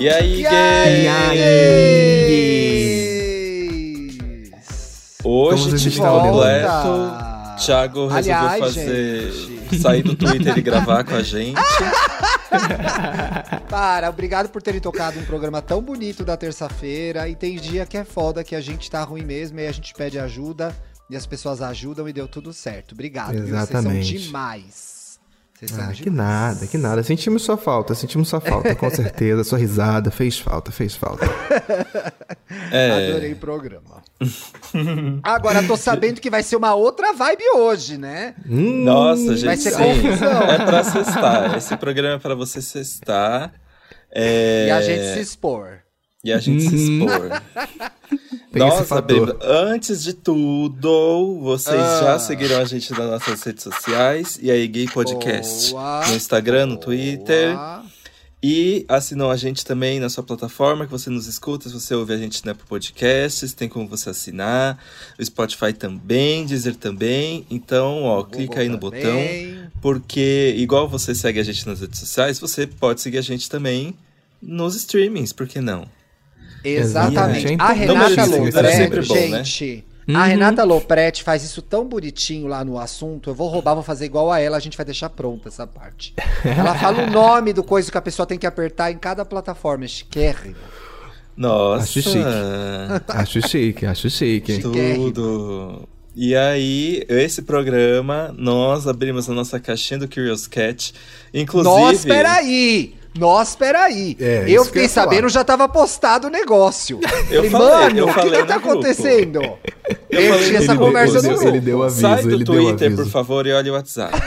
E aí, E aí, gays? Hoje, de volta. completo. Thiago resolveu Aliás, fazer. gente. sair do Twitter e gravar com a gente. Para, obrigado por terem tocado um programa tão bonito da terça-feira. E tem dia que é foda, que a gente tá ruim mesmo, e a gente pede ajuda, e as pessoas ajudam e deu tudo certo. Obrigado, viu? Vocês Exatamente. são demais. Vocês Ah, que nada, que nada. Sentimos sua falta, sentimos sua falta, com certeza. Sua risada fez falta, fez falta. É. Adorei o programa. Agora, tô sabendo que vai ser uma outra vibe hoje, né? Hum, Nossa, gente. Vai ser sim. confusão. É pra cestar. Esse programa é pra você cestar. É... E a gente se expor. E a gente se Uhum. expor. Tem esse Nossa. Brígida, antes de tudo, vocês Ah. já seguiram a gente nas nossas redes sociais e aí Gay Podcast Boa, no Instagram, no boa. Twitter. E assinou a gente também na sua plataforma que você nos escuta. Se você ouve a gente na Apple Podcasts, tem como você assinar. O Spotify também, Deezer também. Então, ó, clica aí no Google botão. Porque, igual você segue a gente nas redes sociais, você pode seguir a gente também nos streamings, por que não? Exatamente. É A Renata isso, isso é Lopretti, bom, né? gente. Uhum. A Renata Lopretti faz isso tão bonitinho lá no assunto. Eu vou roubar, vou fazer igual a ela, a gente vai deixar pronta essa parte. Ela fala o nome do coisa que a pessoa tem que apertar em cada plataforma. É chiquérrimo. Nossa! Acho chique. Acho chique, acho chique. Tudo! E aí, esse programa, nós abrimos a nossa caixinha do Curious Cat. Inclusive. Nós, peraí! Nós, peraí. É, eu eu fiquei falar. sabendo, já tava postado o negócio. Eu Falei, falei, mano, eu o que, que tá grupo. acontecendo? Eu, falei tinha essa conversa ele no deu- grupo. ele deu aviso, Sai do ele deu Twitter, aviso. por favor, e olha o WhatsApp.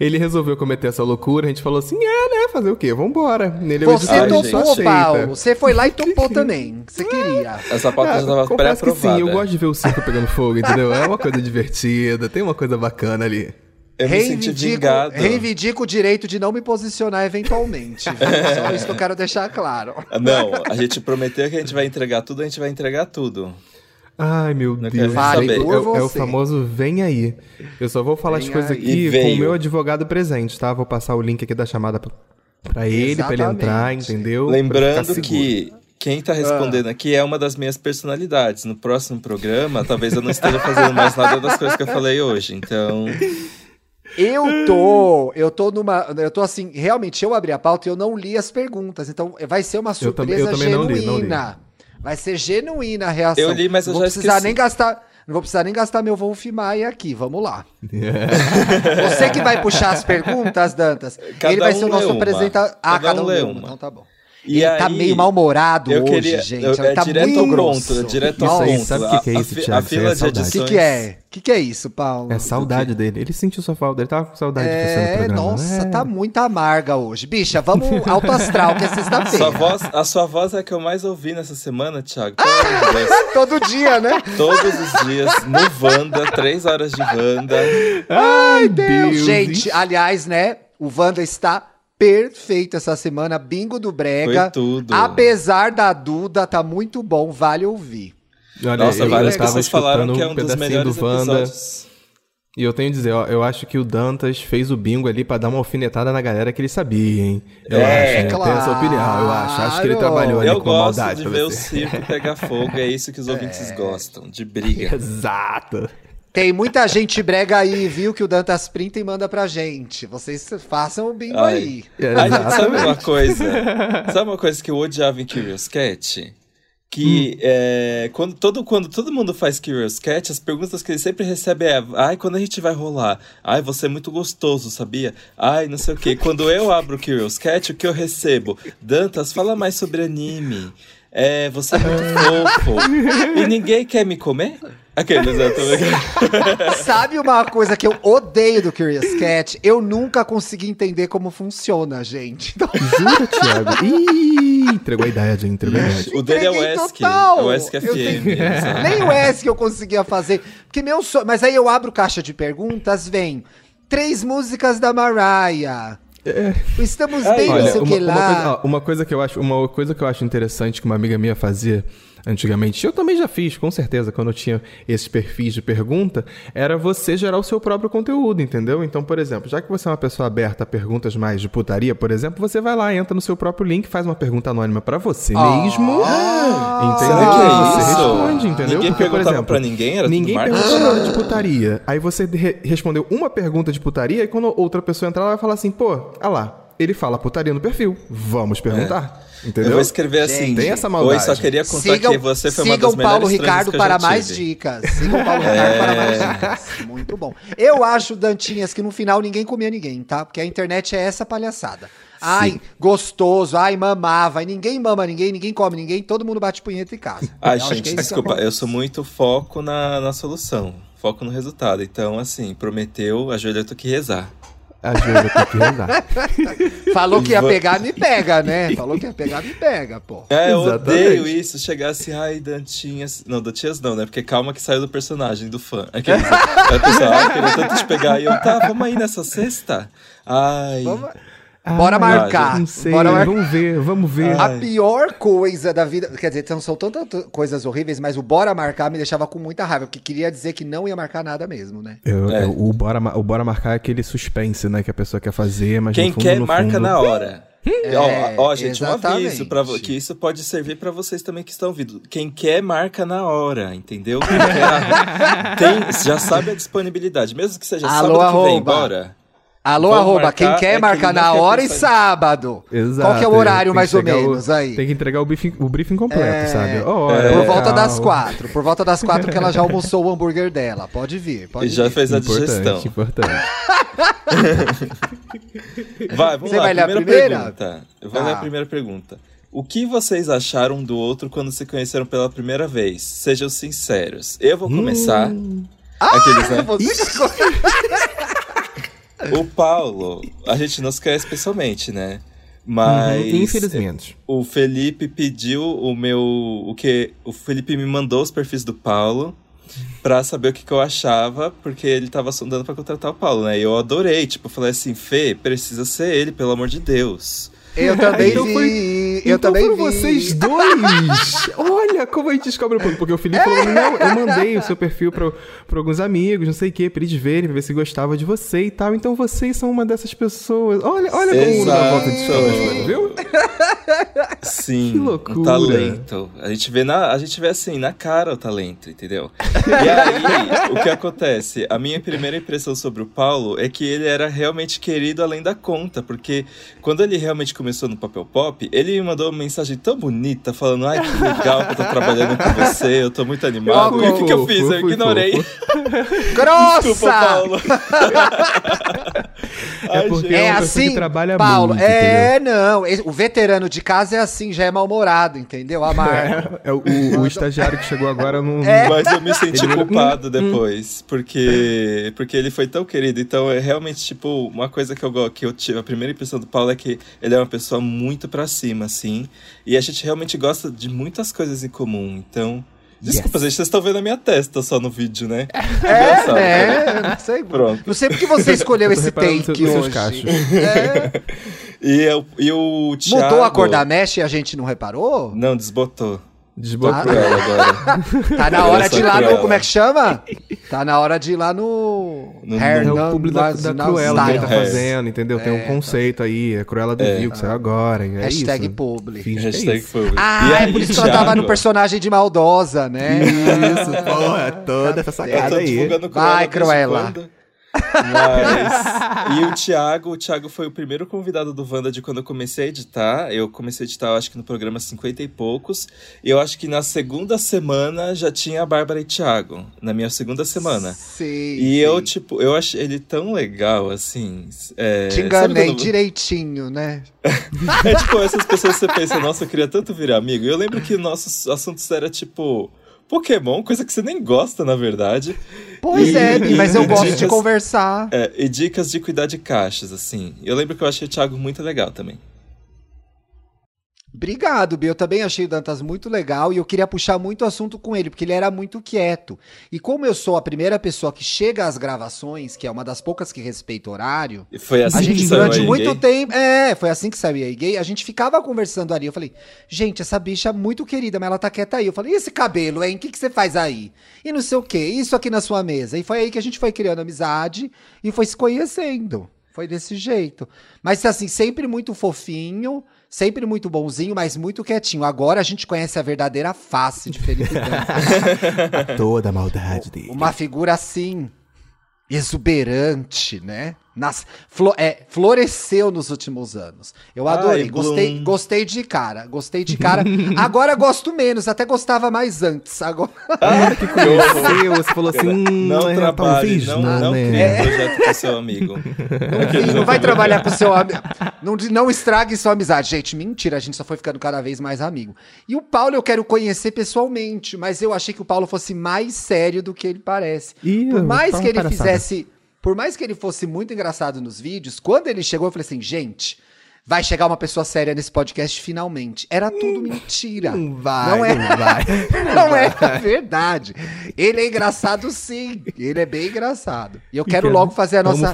Ele resolveu cometer essa loucura, a gente falou assim, é, né, fazer o quê? Vambora. Nele Você Ai, topou. Paulo. Você foi lá e topou também. Você queria. Essa pauta já Ah, estava confesso que sim, pré-aprovada. eu gosto de ver o circo pegando fogo, entendeu? É uma coisa divertida, tem uma coisa bacana ali. Eu me senti Reivindico, reivindico o direito de não me posicionar eventualmente. viu? Só isso que eu quero deixar claro. Ah, Não, a gente prometeu que a gente vai entregar tudo, a gente vai entregar tudo. Ai, meu Não Deus. Fale. É, é o você. famoso vem aí. Eu só vou falar as Vem coisas aí. aqui com o meu advogado presente, tá? Vou passar o link aqui da chamada pra, pra ele, pra ele entrar, entendeu? Lembrando que quem tá respondendo aqui é uma das minhas personalidades. No próximo programa, talvez eu não esteja fazendo mais nada das coisas que eu falei hoje. Então, Eu tô, eu tô numa, eu tô assim, realmente eu abri a pauta e eu não li as perguntas, então vai ser uma Eu tam- surpresa eu também não li, não li. genuína. Vai ser genuína a reação. Eu li, mas eu não vou já precisar esqueci. nem gastar, não vou precisar nem gastar meu Wolf Maia aqui, vamos lá. É. Você que vai puxar as perguntas, Dantas. Cada ele vai um ser o nosso apresentador. Ah, Cada cada um um lê uma. uma. Então tá bom. E ele tá aí, meio mal-humorado hoje, queria- gente. eu- ele é tá direto muito ao grosso. ponto, é direto ao Isso ponto. sabe o que que é A- isso, Thiago? A Isso aí fila é de saudade. O que, edições... que é? O que, que é isso, Paulo? É saudade dele. Ele sentiu sua falta, ele tava com saudade de você no É, programa. nossa, É. tá muito amarga hoje. Bicha, vamos alto astral, que é sexta-feira. A sua voz é a que eu mais ouvi nessa semana, Thiago. Deus. Todo dia, né? Todos os dias, no Wanda, três horas de Wanda. Ai, Deus. Gente, aliás, né? O Wanda está perfeito essa semana. Bingo do Brega. Foi tudo. Apesar da Duda, tá muito bom, vale ouvir. Olha, Nossa, eu, várias eu pessoas falaram que é um um dos melhores do Wanda. episódios. E eu tenho que dizer, ó, eu acho que o Dantas fez o bingo ali pra dar uma alfinetada na galera que ele sabia, hein? Eu É, acho, né? Eu tenho essa opinião, eu acho. Acho que ele claro. trabalhou ali Eu com gosto maldade de pra ver o você. circo pegar fogo, é isso que os ouvintes gostam, de briga. Exato. Tem muita gente brega aí, viu? Que o Dantas printa e manda pra gente. Vocês façam o bingo Ai. aí. Ai, gente, sabe uma coisa? Sabe uma coisa que eu odiava em Curious Cat? Que é, quando, todo, quando todo mundo faz Curious Cat, as perguntas que ele sempre recebe é: Ai, quando a gente vai rolar? Ai, você é muito gostoso, sabia? Ai, não sei o quê. Quando eu abro o Curious Cat, o que eu recebo? Dantas, fala mais sobre anime. É, você é muito fofo. E ninguém quer me comer? Aqueles, eu tô. Sabe uma coisa que eu odeio do Curious Cat? Eu nunca consegui entender como funciona, gente. Então, Jura, Thiago? Ih, entregou a idade? Entregou a idade. O dele é o ESC. É o ESC FM. Nem o que eu conseguia fazer. Porque meu sonho. Mas aí eu abro caixa de perguntas, vem três músicas da Mariah. Estamos Ai, bem, não olha, sei o que lá. coisa, ó, uma coisa que eu acho, uma coisa que eu acho interessante que uma amiga minha fazia, antigamente, eu também já fiz, com certeza, quando eu tinha esses perfis de pergunta, era você gerar o seu próprio conteúdo, entendeu? Então, por exemplo, já que você é uma pessoa aberta a perguntas mais de putaria, por exemplo, você vai lá, entra no seu próprio link, faz uma pergunta anônima para você Ah. mesmo, entendeu? Será que é E você isso? responde, entendeu? Ninguém Porque, por exemplo, pra ninguém, era ninguém perguntou nada de putaria. Aí você re- respondeu uma pergunta de putaria, e quando outra pessoa entrar, ela vai falar assim, pô, ah lá, ele fala putaria no perfil, vamos perguntar. Eu Entendeu? vou escrever assim. Gente, tem essa Oi, maldade. só queria contar Sigam, que você foi uma sigam das melhores Paulo Ricardo eu para mais tive. dicas. Sigam Paulo Ricardo para mais dicas. Muito bom. Eu acho, Dantinhas, que no final ninguém comia ninguém, tá? Porque a internet é essa palhaçada. Ai, gostoso, ai, mamava. E ninguém mama ninguém, ninguém come ninguém, todo mundo bate punheta em casa. Ai, Eu que gente, é desculpa, eu sou muito foco na, na solução. Foco no resultado. Então, assim, prometeu, ajoelha, eu tô que rezar. Ajuda, tem que rezar. Falou que ia pegar, me pega, né? Falou que ia pegar, me pega, pô. É, eu Exatamente. odeio isso. Chegar assim, ai, Dantinhas. Não, Dantinhas não, né? Porque calma que saiu do personagem, do fã. Aqueles, a pessoa, ai, queria tanto te pegar. E eu, tá, vamos aí nessa sexta? Ai. Vamos... Bora Ah, marcar. Não sei, Bora mar- vamos ver, vamos ver. A pior coisa da vida. Quer dizer, são tantas coisas horríveis, mas o bora marcar me deixava com muita raiva, porque queria dizer que não ia marcar nada mesmo, né? Eu- É. eu- o, bora, o bora marcar é aquele suspense, né? Que a pessoa quer fazer, mas Quem no fundo, quer, no marca fundo- na hora. É, ó, ó, gente, um exatamente. aviso pra, que isso pode servir pra vocês também que estão ouvindo. Quem quer, marca na hora, entendeu? Quem quer, tem, já sabe a disponibilidade, mesmo que seja Alô, sábado que vem, arroba. Alô, Vamos arroba, marcar, quem quer é marcar na quer hora e sábado. Exato. Qual que é o horário, mais ou entregar o- menos, aí? Tem que entregar o briefing, o briefing completo, É, sabe? Por Hora, volta tal. das quatro. Por volta das quatro que ela já almoçou o hambúrguer dela. Pode vir, pode E já vir. fez a digestão. Importante, importante. Vai, vamos Você lá. vai ler a primeira primeira? pergunta. Eu vou ler Tá. a primeira pergunta. O que vocês acharam do outro quando se conheceram pela primeira vez? Sejam sinceros. Eu vou começar. Aqueles, né? Você- O Paulo, a gente não se conhece pessoalmente, né? Mas. Uhum, Infelizmente. O Felipe pediu o meu. O que? O Felipe me mandou os perfis do Paulo pra saber o que, que eu achava, porque ele tava sondando pra contratar o Paulo, né? E eu adorei. Tipo, eu falei assim, Fê, precisa ser ele, pelo amor de Deus. Eu também Então vi. foi- eu então também foram vi. vocês dois! Olha como a gente descobre o público. Porque o Felipe falou, não, eu mandei o seu perfil pra alguns amigos, não sei o quê, pra eles verem, pra ver se gostava de você e tal. Então vocês são uma dessas pessoas. Olha, olha como o mundo dá volta e descobre as coisas, viu? Sim, Que loucura. um talento. A gente vê na, a gente vê assim na cara o talento, entendeu? E aí, o que acontece? A minha primeira impressão sobre o Paulo é que ele era realmente querido além da conta, porque quando ele realmente começou no Papel Pop, ele me mandou uma mensagem tão bonita falando: "Ai, que legal que eu tô trabalhando com você, eu tô muito animado". Eu e o que, que eu fiz? Eu fui ignorei. Grossa! Desculpa, Paulo. É Ai. É pessoa assim, que trabalha Paulo. muito, é, não. esse- O veterano de casa é assim, já é mal-humorado, entendeu? Amargo. É, o, o- o estagiário que chegou agora não. É. Mas eu me senti Ele- culpado depois, porque porque ele foi tão querido. Então é realmente tipo uma coisa que eu que eu tive a primeira impressão do Paulo é que ele é uma pessoa muito pra cima, assim, e a gente realmente gosta de muitas coisas em comum. Então, desculpa, gente, vocês estão vendo a minha testa só no vídeo, né? É, Engraçado. né? Não sei. Pronto. Não sei porque você escolheu esse take hoje. cachos. É. E, eu, e o Thiago Mudou a cor da mesh e a gente não reparou? Não, desbotou. Desbotou. Ah, Cruel agora. Tá na hora de ir lá no. Como é que chama? Tá na hora de ir lá no. No- Hair É o None público da, da Cruella que tá. É. fazendo, entendeu? Tem um conceito aí, a Cruella do É. Rio, que saiu agora. É Hashtag isso. publi. Que é Hashtag isso. foi. Ah, E é por isso que ela tava no personagem de maldosa, né? Isso, porra, toda essa Eu sacada aí. Vai, Cruella. Mas. e o Thiago, o Thiago foi o primeiro convidado do Wanda de quando eu comecei a editar. Eu comecei a editar, eu acho que no programa 50 e poucos. E eu acho que na segunda semana já tinha a Bárbara e Thiago. Na minha segunda semana. Sim. E eu, tipo, eu achei ele tão legal, assim. É, Te enganei quando- direitinho, né? É tipo, essas pessoas que você pensa, nossa, eu queria tanto virar amigo. E eu lembro que nossos assuntos era tipo. Pokémon, coisa que você nem gosta, na verdade. Pois E- é, e mas eu gosto de dicas- conversar. É, e dicas de cuidar de caixas, assim. Eu lembro que eu achei o Thiago muito legal também. Obrigado, Bia. Eu também achei o Dantas muito legal e eu queria puxar muito assunto com ele, porque ele era muito quieto. E como eu sou a primeira pessoa que chega às gravações, que é uma das poucas que respeita o horário, E foi assim a gente durante muito tempo. É, foi assim que saiu aí gay. A gente ficava conversando ali. Eu falei, gente, essa bicha é muito querida, mas ela tá quieta aí. Eu falei, e esse cabelo, hein? O que, que você faz aí? E não sei o quê, isso aqui na sua mesa. E foi aí que a gente foi criando amizade e foi se conhecendo. Foi desse jeito. Mas assim, sempre muito fofinho, sempre muito bonzinho, mas muito quietinho. Agora a gente conhece a verdadeira face de Felipe Dantas. Toda a maldade dele. Uma figura assim, exuberante, né? Nas, flo- é, floresceu nos últimos anos. Eu adorei, Ai, gostei, gostei de cara, gostei de cara. Agora gosto menos, até gostava mais antes. Agora, Ah, que Conheceu, você falou assim, hum, Não é, trabalhe, não, não, não né? crie um projeto com seu amigo. não, não vai trabalhar com seu amigo. Não, não estrague sua amizade. Gente, mentira, a gente só foi ficando cada vez mais amigo. E o Paulo eu quero conhecer pessoalmente, mas eu achei que o Paulo fosse mais sério do que ele parece. Ih, Por mais tá que ele palhaçada. fizesse. Por mais que ele fosse muito engraçado nos vídeos, quando ele chegou, eu falei assim, gente. Vai chegar uma pessoa séria nesse podcast finalmente. Era tudo mentira. Não vai, Não é- não vai. Não é verdade. Ele é engraçado sim. Ele é bem engraçado. E eu quero quero- logo fazer a vamos nossa.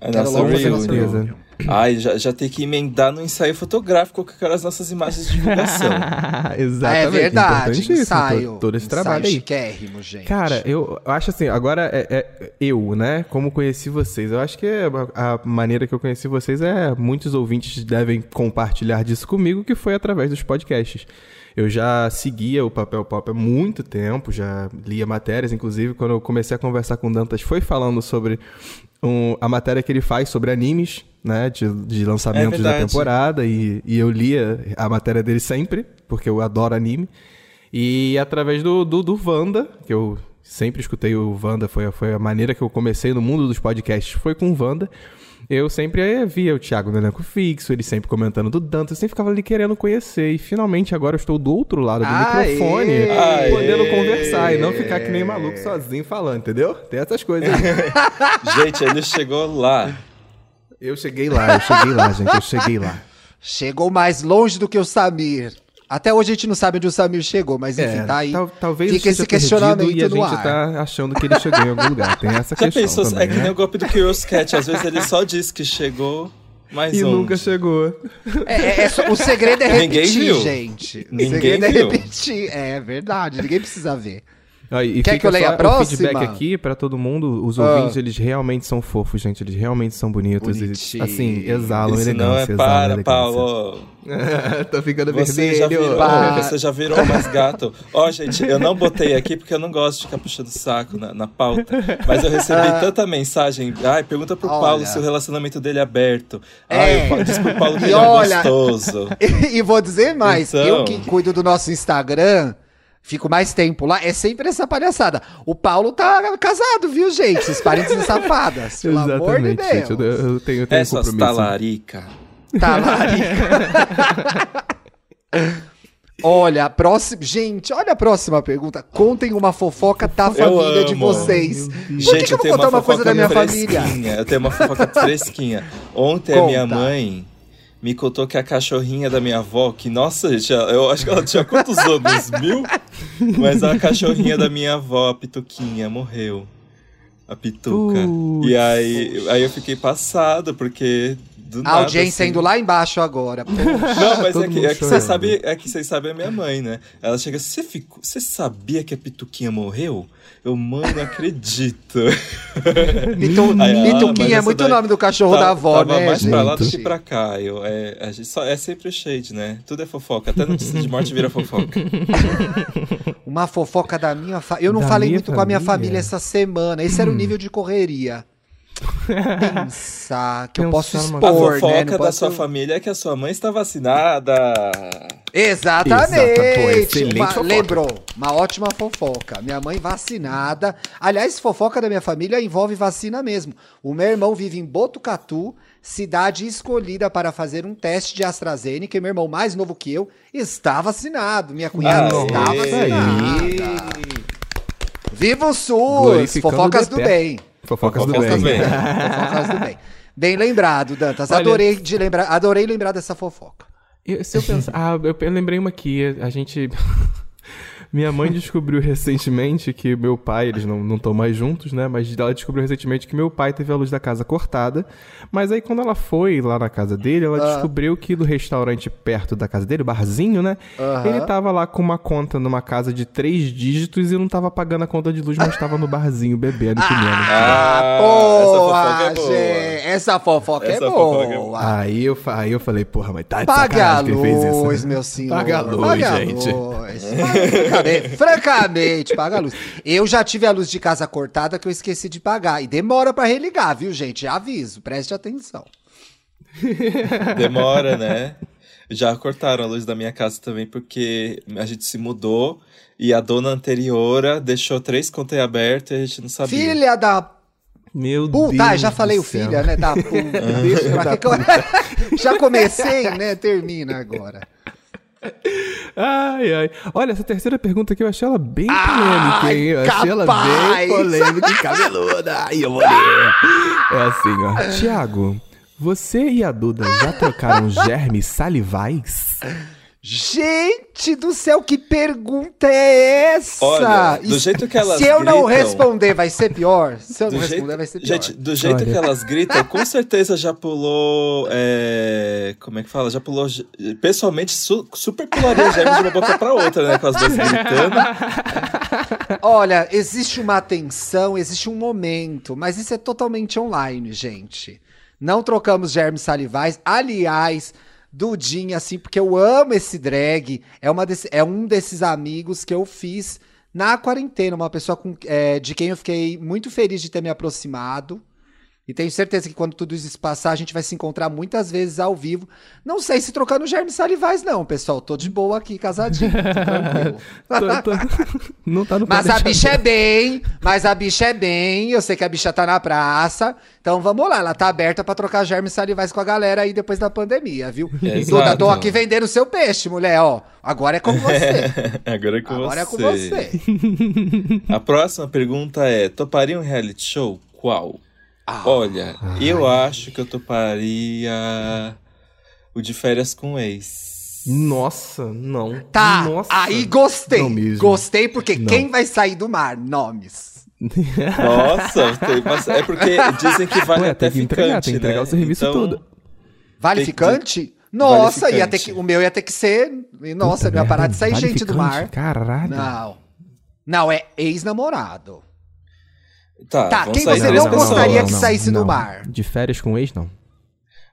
A Quero nossa logo fazer a nossa reunion. Ai, já, já tem que emendar no ensaio fotográfico com aquelas nossas imagens de divulgação. Exatamente. Ah, é verdade. importantíssimo, Ensaio. todo, todo esse ensaio trabalho aí. gente. Cara, eu acho assim, agora é, é eu, né? Como conheci vocês. Eu acho que é a, a maneira que eu conheci vocês é. Muitos ouvintes devem compartilhar disso comigo, que foi através dos podcasts. Eu já seguia o Papel Pop há muito tempo, já lia matérias, inclusive quando eu comecei a conversar com o Dantas, foi falando sobre um- a matéria que ele faz sobre animes, né? De, de lançamentos da verdade. temporada, e, e eu lia a matéria dele sempre, porque eu adoro anime. E através do, do, do Wanda, que eu sempre escutei o Wanda, foi, foi a maneira que eu comecei no mundo dos podcasts, foi com o Wanda. Eu sempre eh, via o Thiago no elenco fixo, ele sempre comentando do Dante, eu sempre ficava ali querendo conhecer. E finalmente agora eu estou do outro lado do Aê! microfone, Aê! podendo conversar e não ficar que nem maluco sozinho falando, entendeu? Tem essas coisas aí. Gente, ele chegou lá. eu cheguei lá, eu cheguei lá, gente, eu cheguei lá. Chegou mais longe do que o Samir. Até hoje a gente não sabe onde o Samir chegou, mas enfim, tá aí. É, tal- talvez Fica esse questionamento e a no gente ar. tá achando que ele chegou em algum lugar. Tem essa Já questão pensou? também, é que né? nem o golpe do Curious Cat. Às vezes ele só diz que chegou, mas E onde? nunca chegou. É, é- é só- o segredo é Ninguém repetir, viu. gente. O Ninguém segredo é viu. repetir. É verdade, ninguém precisa ver. E Quer fica que eu leia a próxima? Feedback aqui pra todo mundo. Os Ah. ouvintes, eles realmente são fofos, gente. Eles realmente são bonitos. Eles, assim, exalam Isso elegância. não é para, elegância. Paulo. Tô ficando Você já, vermelho. virou, Para. você já virou mais gato. Ó, gente, eu não botei aqui porque eu não gosto de ficar puxando saco na, na pauta. Mas eu recebi tanta mensagem. Ai, pergunta pro Olha. Paulo se o relacionamento dele é aberto. É. Ai, eu- diz pro Paulo que E ele é olha- gostoso. E, vou dizer mais, Então. eu que cuido do nosso Instagram, fico mais tempo lá, é sempre essa palhaçada. O Paulo tá casado, viu, gente? Vocês parem de ser safadas, pelo amor de Exatamente, gente. Eu, Deus. eu tenho, eu tenho um Essas compromisso. talarica. Tá lá. Olha, a próxima. Gente, olha a próxima pergunta. Contem uma fofoca da família de vocês. Por que Gente, que eu vou contar uma coisa fofoca da minha família? Eu tenho uma fofoca fresquinha. Ontem a minha Conta. mãe me contou que a cachorrinha da minha avó, que, nossa, gente, eu acho que ela tinha quantos anos? Mil? Mas a cachorrinha da minha avó, a Pituquinha, morreu. A Pituca. Putz. E aí, aí eu fiquei passado, porque. Do A nada, audiência assim, indo lá embaixo agora. Poxa. Não, mas é que, é que você chorando. sabe, é que vocês sabem a minha mãe, né? Ela chega, você ficou, você sabia que a Pituquinha morreu? Eu, mãe, não acredito. Pitu, Aí, ah, Pituquinha é muito daí nome do cachorro Tá- da avó, tava né, mais pra lá do gente? que pra cá. Eu, é, a gente só, é sempre o shade, né? Tudo é fofoca. Até notícia de morte vira fofoca. Uma fofoca da minha família. Eu não Da falei minha muito com a minha família? família essa semana. Esse era o nível de correria. Pensar que eu posso numa- A expor, fofoca né? Da posso- sua família é que a sua mãe está vacinada. Exatamente. Exato, Uma- fofoca. lembrou, uma ótima fofoca. Minha mãe vacinada. Aliás, fofoca da minha família envolve vacina mesmo. O meu irmão vive em Botucatu, cidade escolhida para fazer um teste de AstraZeneca. E meu irmão, mais novo que eu, está vacinado. Minha cunhada Aê. está vacinada. Viva o SUS! Fofocas do bem. Fofocas do Fofocas bem. do bem. Fofocas do bem. Bem lembrado, Dantas. Olha- Adorei, de lembrar, adorei lembrar dessa fofoca. Eu- se eu pensar. Ah, eu lembrei uma aqui. A gente. Minha mãe descobriu recentemente que meu pai, eles não estão mais juntos, né? Mas ela descobriu recentemente que meu pai teve a luz da casa cortada. Mas aí quando ela foi lá na casa dele, ela descobriu que do restaurante perto da casa dele, o barzinho, né? Ele tava lá com uma conta numa casa de três dígitos e não tava pagando a conta de luz, mas tava no barzinho bebendo e comendo. Ah, Boa, essa fofoca é boa. gente. Essa fofoca Essa é fofoca é boa. Aí eu, aí eu falei, porra, mas tá de Paga a sacanagem que ele fez isso. luz, né? meu senhor. Paga a luz, Paga a gente. luz. Francamente, francamente, paga a luz. Eu já tive a luz de casa cortada que eu esqueci de pagar. E demora pra religar, viu, gente? Aviso, preste atenção. Demora, né? Já cortaram a luz da minha casa também, porque a gente se mudou e a dona anterior deixou três contas abertas e a gente não sabia. Filha da Meu puta, Deus. ah, já falei o filha, né? Da puta. Deixa, pra que que eu- já comecei, né? Termina agora. Ai, ai. Olha, essa terceira pergunta aqui eu achei ela bem Ai, polêmica, hein? Eu achei ela capaz. bem polêmica e cabeluda. Ai, eu vou ler. É assim, ó. Tiago, você e a Duda já trocaram germes salivais? Gente do céu, que pergunta é essa? Olha, do Isso- jeito que elas Se eu não gritam- responder, vai ser pior? Se eu não jeito, responder, vai ser pior. gente, do jeito Olha. que elas gritam, com certeza já pulou. é, como é que fala? Já pulou. Pessoalmente, su- super pularia germes de uma boca pra outra, né? Com as duas gritando. Olha, existe uma atenção, existe um momento, mas isso é totalmente online, gente. Não trocamos germes salivais. Aliás, Dudinha, assim, porque eu amo esse drag. É, uma desse- é um desses amigos que eu fiz na quarentena. Uma pessoa com- é, de quem eu fiquei muito feliz de ter me aproximado. E tenho certeza que quando tudo isso passar, a gente vai se encontrar muitas vezes ao vivo. Não sei se trocando germes salivais, não, pessoal. Tô de boa aqui, casadinho. tô tranquilo. Tô- tô- Não tá no Mas a bicha é bem, mas a bicha é bem. Eu sei que a bicha tá na praça. Então vamos lá, ela tá aberta pra trocar germes salivais com a galera aí depois da pandemia, viu? Exato. Duda, tô aqui vendendo seu peixe, mulher, ó. Agora é com você. Agora é com Agora você. é com você. A próxima pergunta é: toparia um reality show? Qual? Ah. Olha, eu acho que eu toparia o de férias com o ex. Nossa, não. Tá, Nossa. aí gostei. Não mesmo. Gostei porque Não. quem vai sair do mar? Nomes. Nossa, tem é porque dizem que vale Ué, até tem que entregar, ficante, tem que entregar né? o serviço então, todo. Vale Tem que ficante? Nossa, Vale ia ter ficante. que, o meu ia ter que ser. Nossa, Puta não ia parar de sair vale gente do ficante? mar. Caralho. Não. Não, é ex-namorado. Tá, Tá, quem sair você não gostaria que saísse do mar? De férias com ex, não.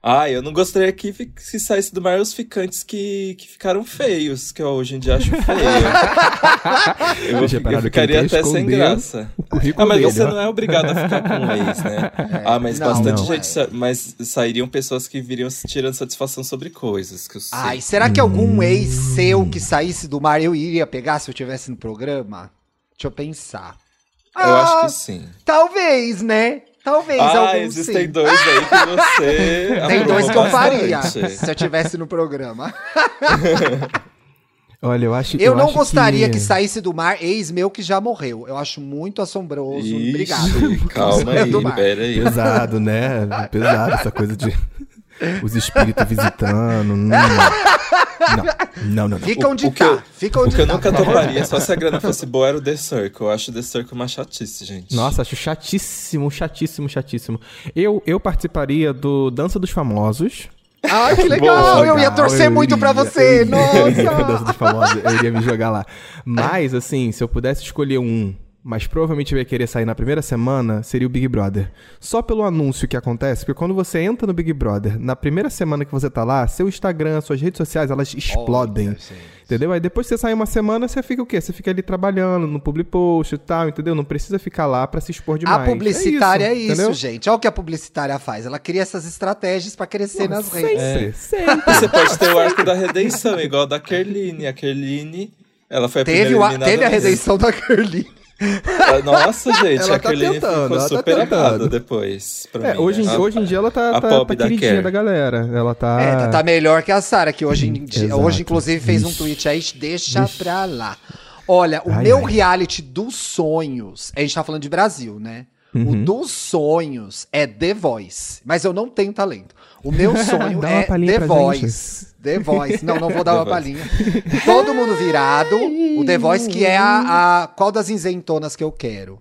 Ah, eu não gostaria que, que saísse do mar os ficantes que, que ficaram feios, que eu hoje em dia acho feio. eu, eu que ficaria até sem graça. Ah, mas dele, você ó. não é obrigado a ficar com um ex, né? ah, mas não, bastante não gente. é. sa- Mas sairiam pessoas que viriam tirando satisfação sobre coisas que eu sei. Ai, será que algum ex seu que saísse do mar eu iria pegar se eu tivesse no programa? Deixa eu pensar. Eu acho Ah, que sim. Talvez, né? Talvez Ah, algum existem sim. dois aí que você. Tem dois que eu faria se eu tivesse no programa. Olha, eu acho Eu, não acho gostaria que... saísse do mar ex meu que já morreu. Eu acho muito assombroso. Ixi, Obrigado. Calma aí, mar. pera aí. Pesado, né? Pesado essa coisa de. Os espíritos visitando. Hum. Não, não, não. não. Fica O- onde o que tá. eu- Fica O onde que eu tá. nunca toparia, só se a grana fosse boa, era o The Circle. Eu acho o The Circle uma chatice, gente. Nossa, acho chatíssimo, chatíssimo, chatíssimo. Eu, eu participaria do Dança dos Famosos. Ai, que legal. Boa, eu ia torcer eu muito pra iria, você. eu iria, pra Dança Nossa. dos Famosos, eu iria me jogar lá. Mas, assim, se eu pudesse escolher um, mas provavelmente ia querer sair na primeira semana, seria o Big Brother. Só pelo anúncio que acontece, porque quando você entra no Big Brother, na primeira semana que você tá lá, seu Instagram, suas redes sociais, elas explodem. Olha. Entendeu? Aí depois que você sai uma semana, você fica o quê? Você fica ali trabalhando no public post e tal, entendeu? Não precisa ficar lá pra se expor demais. A publicitária é isso, entendeu? gente. Olha o que a publicitária faz. Ela cria essas estratégias pra crescer nas redes. Sempre, sempre. Você pode ter o arco da redenção, igual da Kerline. A Kerline, ela foi a Teve, primeira o a- teve a redenção da Curly. Ah, Nossa, gente, Ela a tá Kerline tentando, ficou ela tá super tentando. amada depois. É, mim, hoje, em- né? hoje em dia ela tá, a tá, pop tá da queridinha Care. da galera. Ela tá. É, tá, tá melhor que a Sara, que hoje, em dia- hoje inclusive, fez um Ixi. tweet aí, deixa Ixi. pra lá. Olha, o Ai, meu ai. reality dos sonhos, a gente tá falando de Brasil, né? O dos sonhos é The Voice. Mas eu não tenho talento. O meu sonho Dá é The Voice. The Voice. Não, não vou dar uma palhinha. Todo mundo virado. O The Voice, que é a, a- Qual das isentonas que eu quero?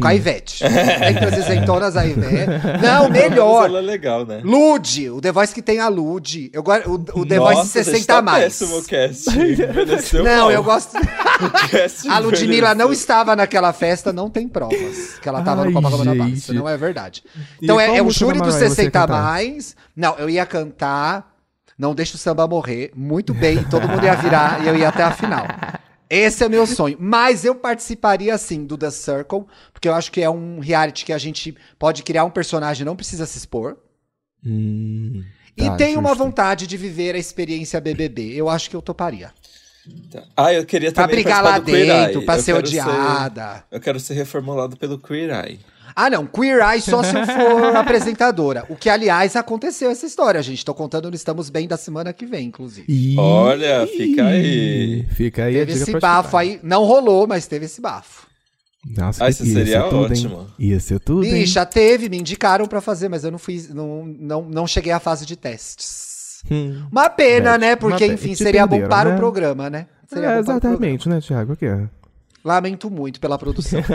Com a Ivete. Entre as isentonas, a Ivete. Não, melhor. Ela é legal, né? Lude, o The Voice que tem a Lude. Eu, go- o, o The Nossa, Voice gente, 60 tá a mais. péssimo o cast. Envelheceu Não, mal. eu gosto. A Ludmilla não estava naquela festa, não tem provas que ela estava no Copacabana Bar. Isso não é verdade. Então é, é o júri dos Mariah você ia 60 a cantar? mais. Não, eu ia cantar Não Deixa o Samba Morrer. Muito bem, todo mundo ia virar e eu ia até a final. Esse é meu sonho. Mas eu participaria, sim, do The Circle, porque eu acho que é um reality que a gente pode criar um personagem, não precisa se expor. Hum, E tá, tem uma justo. vontade de viver a experiência BBB. Eu acho que eu toparia. Tá. Ah, eu queria Pra também brigar participar lá dentro, pra Eu ser quero odiada. eu quero ser reformulado pelo Queer Eye. Ah, não. Queer Eye só se eu for apresentadora. O que, aliás, aconteceu essa história, gente. Tô contando no Estamos Bem da semana que vem, inclusive. Ih, Olha, fica aí. Fica aí Teve esse bafo aí. Não rolou, mas teve esse bafo. Nossa, Ah, isso ia seria ser tudo, hein? ótimo. Ia ser tudo, hein? Bicha, teve, me indicaram pra fazer, mas eu não fiz, não, não, não cheguei à fase de testes. Hum. Uma pena, É, né? Porque, enfim, seria bom para né? o programa, né? Seria É, para exatamente, né, Thiago? O que é? Lamento muito pela produção.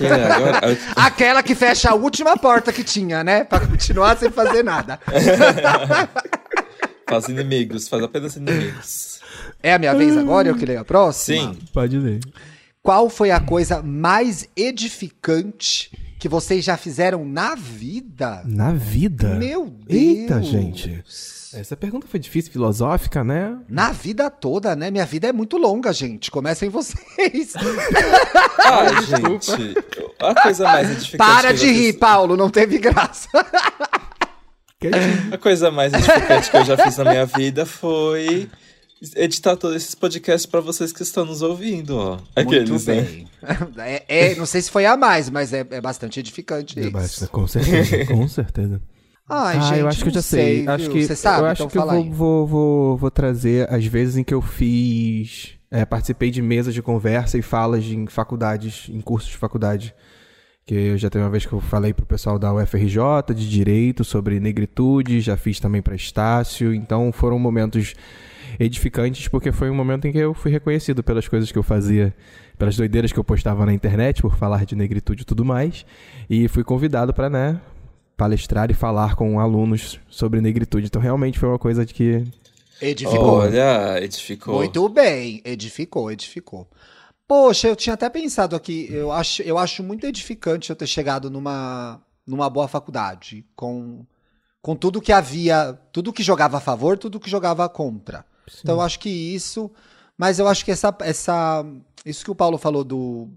É agora? Aquela que fecha a última porta que tinha, né? Pra continuar sem fazer nada. Faz inimigos, faz apenas inimigos. É a minha vez agora? Eu que leio a próxima? Sim. Pode ler. Qual foi a coisa mais edificante que vocês já fizeram na vida? Na vida? Meu Deus! Eita, gente. Essa pergunta foi difícil, filosófica, né? Na vida toda, né? Minha vida é muito longa, gente. Comecem vocês. Ah, gente. A coisa mais edificante. Para de rir, fiz- Paulo. Não teve graça. A coisa mais edificante que eu já fiz na minha vida foi editar todos esses podcasts pra vocês que estão nos ouvindo, ó. Aqueles, muito né? bem. É, é, não sei se foi a mais, mas é, é bastante edificante isso. Basta, com certeza, com certeza. Ai, ah, gente, eu acho que eu já sei. viu? Acho que, Você sabe? eu acho então que eu vou, vou, vou, vou trazer as vezes em que eu fiz. é, participei de mesas de conversa e falas em faculdades, em cursos de faculdade. Que eu já teve uma vez que eu falei pro pessoal da UFRJ de direito sobre negritude, já fiz também para Estácio. Então foram momentos edificantes, porque foi um momento em que eu fui reconhecido pelas coisas que eu fazia, pelas doideiras que eu postava na internet, por falar de negritude e tudo mais. E fui convidado para, né, palestrar e falar com alunos sobre negritude. Então realmente foi uma coisa de que Edificou. Olha, edificou. Muito bem, edificou, edificou. Poxa, eu tinha até pensado aqui, eu acho, eu acho muito edificante eu ter chegado numa, numa boa faculdade, com, com tudo que havia, tudo que jogava a favor, tudo que jogava contra. Então eu acho que isso, mas eu acho que essa, essa isso que o Paulo falou do,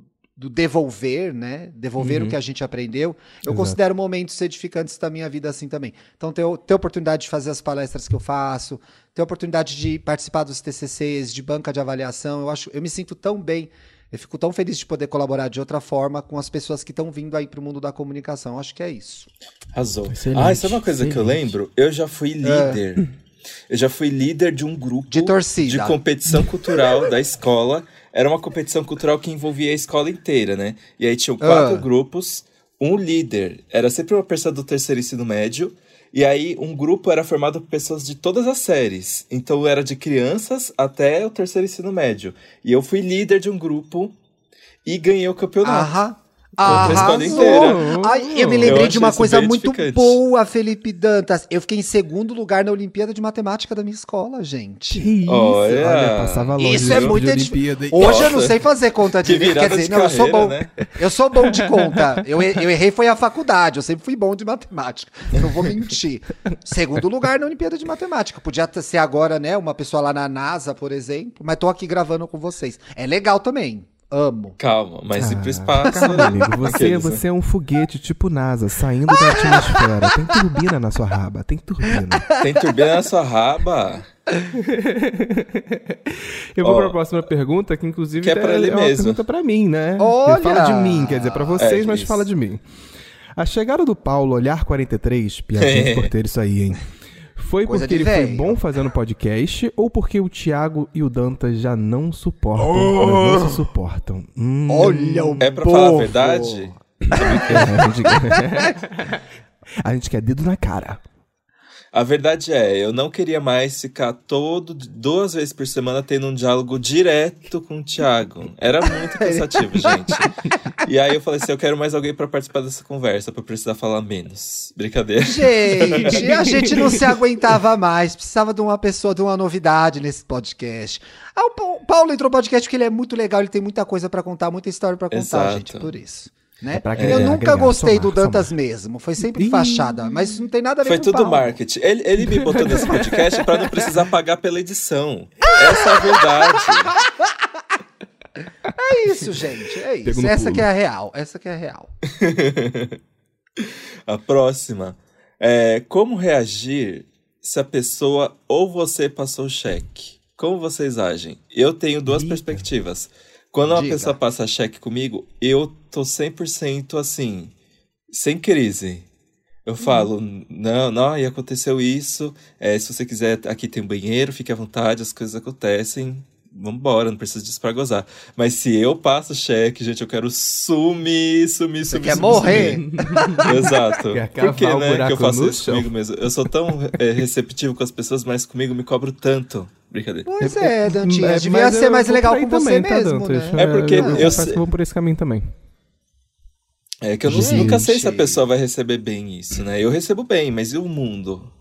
do devolver, né? Devolver Uhum. o que a gente aprendeu, eu Exato. considero momentos edificantes da minha vida assim também. Então ter, ter a oportunidade de fazer as palestras que eu faço, ter a oportunidade de participar dos TCCs, de banca de avaliação, eu acho, eu me sinto tão bem, eu fico tão feliz de poder colaborar de outra forma com as pessoas que estão vindo aí pro mundo da comunicação. Eu acho que é isso. Arrasou. Excelente, Ah, isso é uma coisa que eu excelente. lembro? Eu já fui líder. Eu já fui líder de um grupo De torcida. de competição cultural da escola. Era uma competição cultural que envolvia a escola inteira, né? E aí tinham quatro Ah. grupos, um líder. Era sempre uma pessoa do terceiro ensino médio. E aí um grupo era formado por pessoas de todas as séries. Então era de crianças até o terceiro ensino médio. E eu fui líder de um grupo e ganhei o campeonato. Aham. Arrasou. Ai, eu me Eu lembrei achei de uma coisa muito boa, Felipe Dantas. Eu fiquei em segundo lugar na Olimpíada de Matemática da minha escola, gente. Que isso? Olha. passava longe Isso é muito Olimpíada? Hoje eu não Nossa. sei fazer conta de Que Quer dizer, de não, eu sou bom. carreira, né? Eu sou bom de conta. Eu, e- eu errei foi a faculdade. Eu sempre fui bom de matemática. Não vou mentir. Segundo lugar na Olimpíada de Matemática. Podia ser agora, né? Uma pessoa lá na NASA, por exemplo. Mas tô aqui gravando com vocês. É legal também. Amo. Calma, mas ir pro Ah, espaço. calma, amigo. Você, Aqueles, né? você é um foguete tipo NASA, saindo da atmosfera. Tem turbina na sua raba, tem turbina. Tem turbina na sua raba. Eu vou Ó, para a próxima pergunta, que inclusive que é pra ele uma mesmo. pergunta para mim, né? Olha! Ele fala de mim, quer dizer, para vocês, É, mas isso. fala de mim. A chegada do Paulo Olhar 43, piadinha de porteiro isso aí, hein? Foi Coisa porque ele foi velho. bom fazendo podcast ou porque o Thiago e o Dantas já não suportam, Oh! não se suportam? Hum, Olha o É pra povo. falar a verdade? a, gente... a gente quer dedo na cara. A verdade é, eu não queria mais ficar todo, duas vezes por semana tendo um diálogo direto com o Thiago. Era muito cansativo, gente. E aí eu falei assim, eu quero mais alguém para participar dessa conversa, para precisar falar menos. Brincadeira. Gente, a gente não se aguentava mais, precisava de uma pessoa, de uma novidade nesse podcast. Ah, o Paulo entrou no podcast porque ele é muito legal, ele tem muita coisa para contar, muita história para contar, Exato. gente, por isso. Né? É eu nunca agregar, gostei somar, do Dantas somar. mesmo. Foi sempre fachada, mas não tem nada a ver Foi com Foi tudo marketing. Ele, ele me botou nesse podcast para não precisar pagar pela edição. Essa é a verdade. É isso, gente. É isso. Essa que é a real. Essa que é a real. a próxima. É, como reagir se a pessoa ou você passou o cheque? Como vocês agem? Eu tenho duas Eita. perspectivas. Quando uma Diga. pessoa passa cheque comigo, eu tô 100% assim, sem crise. Eu falo, hum. não, não, e aconteceu isso. É, se você quiser, aqui tem um banheiro, fique à vontade, as coisas acontecem. Vambora, não precisa disso pra gozar. Mas se eu passo cheque, gente, eu quero sumir, sumir, você sumir. Quer sumir, morrer? Sumir. Exato. Por que, né, que eu faço isso chão. comigo mesmo? Eu sou tão é, receptivo com as pessoas, mas comigo me cobro tanto. Brincadeira. Pois é, Dantinha. É, devia ser mais legal com você tá, mesmo, né? É porque eu, eu, eu vou por esse caminho também. É que eu Gente. nunca sei se a pessoa vai receber bem isso, né? Eu recebo bem, mas e o mundo?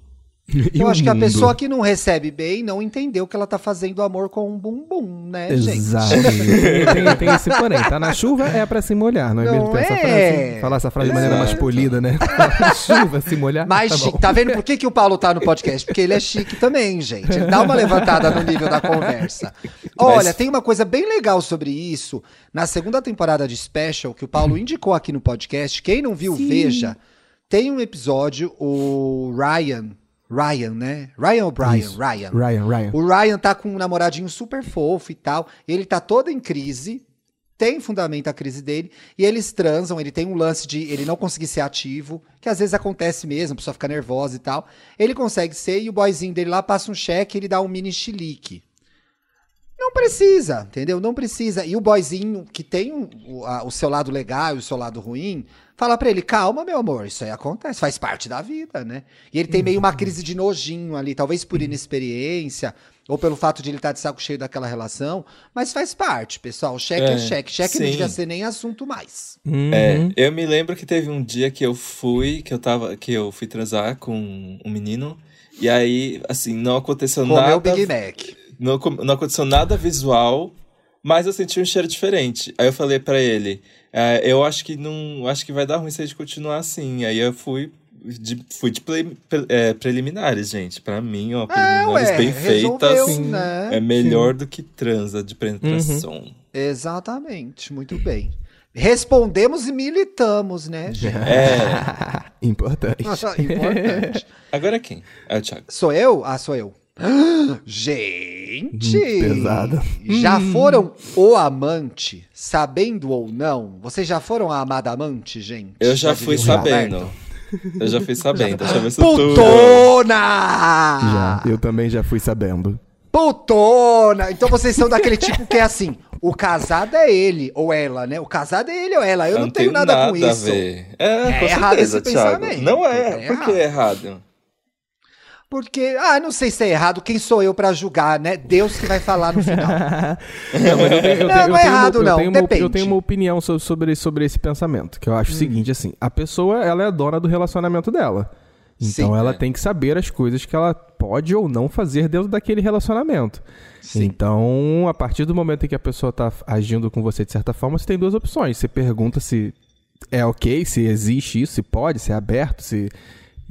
Eu acho que a pessoa que não recebe bem não entendeu que ela tá fazendo amor com um bumbum, né, Exato. gente? tem, tem esse porém. Tá na chuva é pra se molhar, não é mesmo? É. Essa frase, falar essa frase de maneira mais polida, né? na chuva, se molhar. Mais tá chique. Tá vendo por que, que o Paulo tá no podcast? Porque ele é chique também, gente. Ele dá uma levantada no nível da conversa. Olha, Mas... tem uma coisa bem legal sobre isso. Na segunda temporada de Special, que o Paulo indicou aqui no podcast, quem não viu, Sim. veja. Tem um episódio, o Ryan, Ryan, né? Ryan ou Brian? Isso. Ryan. Ryan, Ryan. O Ryan tá com um namoradinho super fofo e tal. Ele tá todo em crise. Tem fundamento a crise dele. E eles transam. Ele tem um lance de ele não conseguir ser ativo. Que às vezes acontece mesmo, a pessoa fica nervosa e tal. Ele consegue ser e o boyzinho dele lá passa um cheque e ele dá um mini chilique. Não precisa, entendeu? Não precisa. E o boyzinho que tem o, a, o seu lado legal e o seu lado ruim, fala para ele, calma, meu amor, isso aí acontece, faz parte da vida, né? E ele tem meio uma crise de nojinho ali, talvez por inexperiência, ou pelo fato de ele estar tá de saco cheio daquela relação, mas faz parte, pessoal. Cheque é, é cheque. Cheque sim. não devia ser nem assunto mais. Uhum. É, eu me lembro que teve um dia que eu fui, que eu tava, que eu fui transar com um menino, e aí, assim, não aconteceu Comeu nada. Big Mac. Não, não aconteceu nada visual, mas eu senti um cheiro diferente. Aí eu falei para ele, é, eu acho que não, acho que vai dar ruim se a gente continuar assim. Aí eu fui de, fui de pre, é, preliminares, gente. Para mim, ó, preliminares é, ué, bem feitas né? é melhor Sim. do que transa de penetração. Uhum. Exatamente, muito bem. Respondemos e militamos, né? É. Importante. Importante. Agora quem? É o Thiago. Sou eu? Ah, sou eu. Gente! Pesado. Já hum. foram o amante, sabendo ou não? Vocês já foram a amada amante, gente? Eu já, já fui sabendo. Eu já fui sabendo. Deixa eu ver se Putona! Já, eu também já fui sabendo. Putona! Então vocês são daquele tipo que é assim: o casado é ele ou ela, né? O casado é ele ou ela. Eu, eu não, tenho nada, nada com isso. A ver. É, é errado certeza, esse Thiago. pensamento. Não é. é Por que é errado? Porque, ah, não sei se é errado, quem sou eu para julgar, né? Deus que vai falar no final. não, mas eu tenho, eu não, não é errado, uma, não. Eu tenho, Depende. Uma, eu tenho uma opinião sobre, sobre esse pensamento, que eu acho hum. o seguinte, assim, a pessoa, ela é dona do relacionamento dela. Então Sim, ela é. tem que saber as coisas que ela pode ou não fazer dentro daquele relacionamento. Sim. Então, a partir do momento em que a pessoa está agindo com você de certa forma, você tem duas opções. Você pergunta se é ok, se existe isso, se pode, se é aberto, se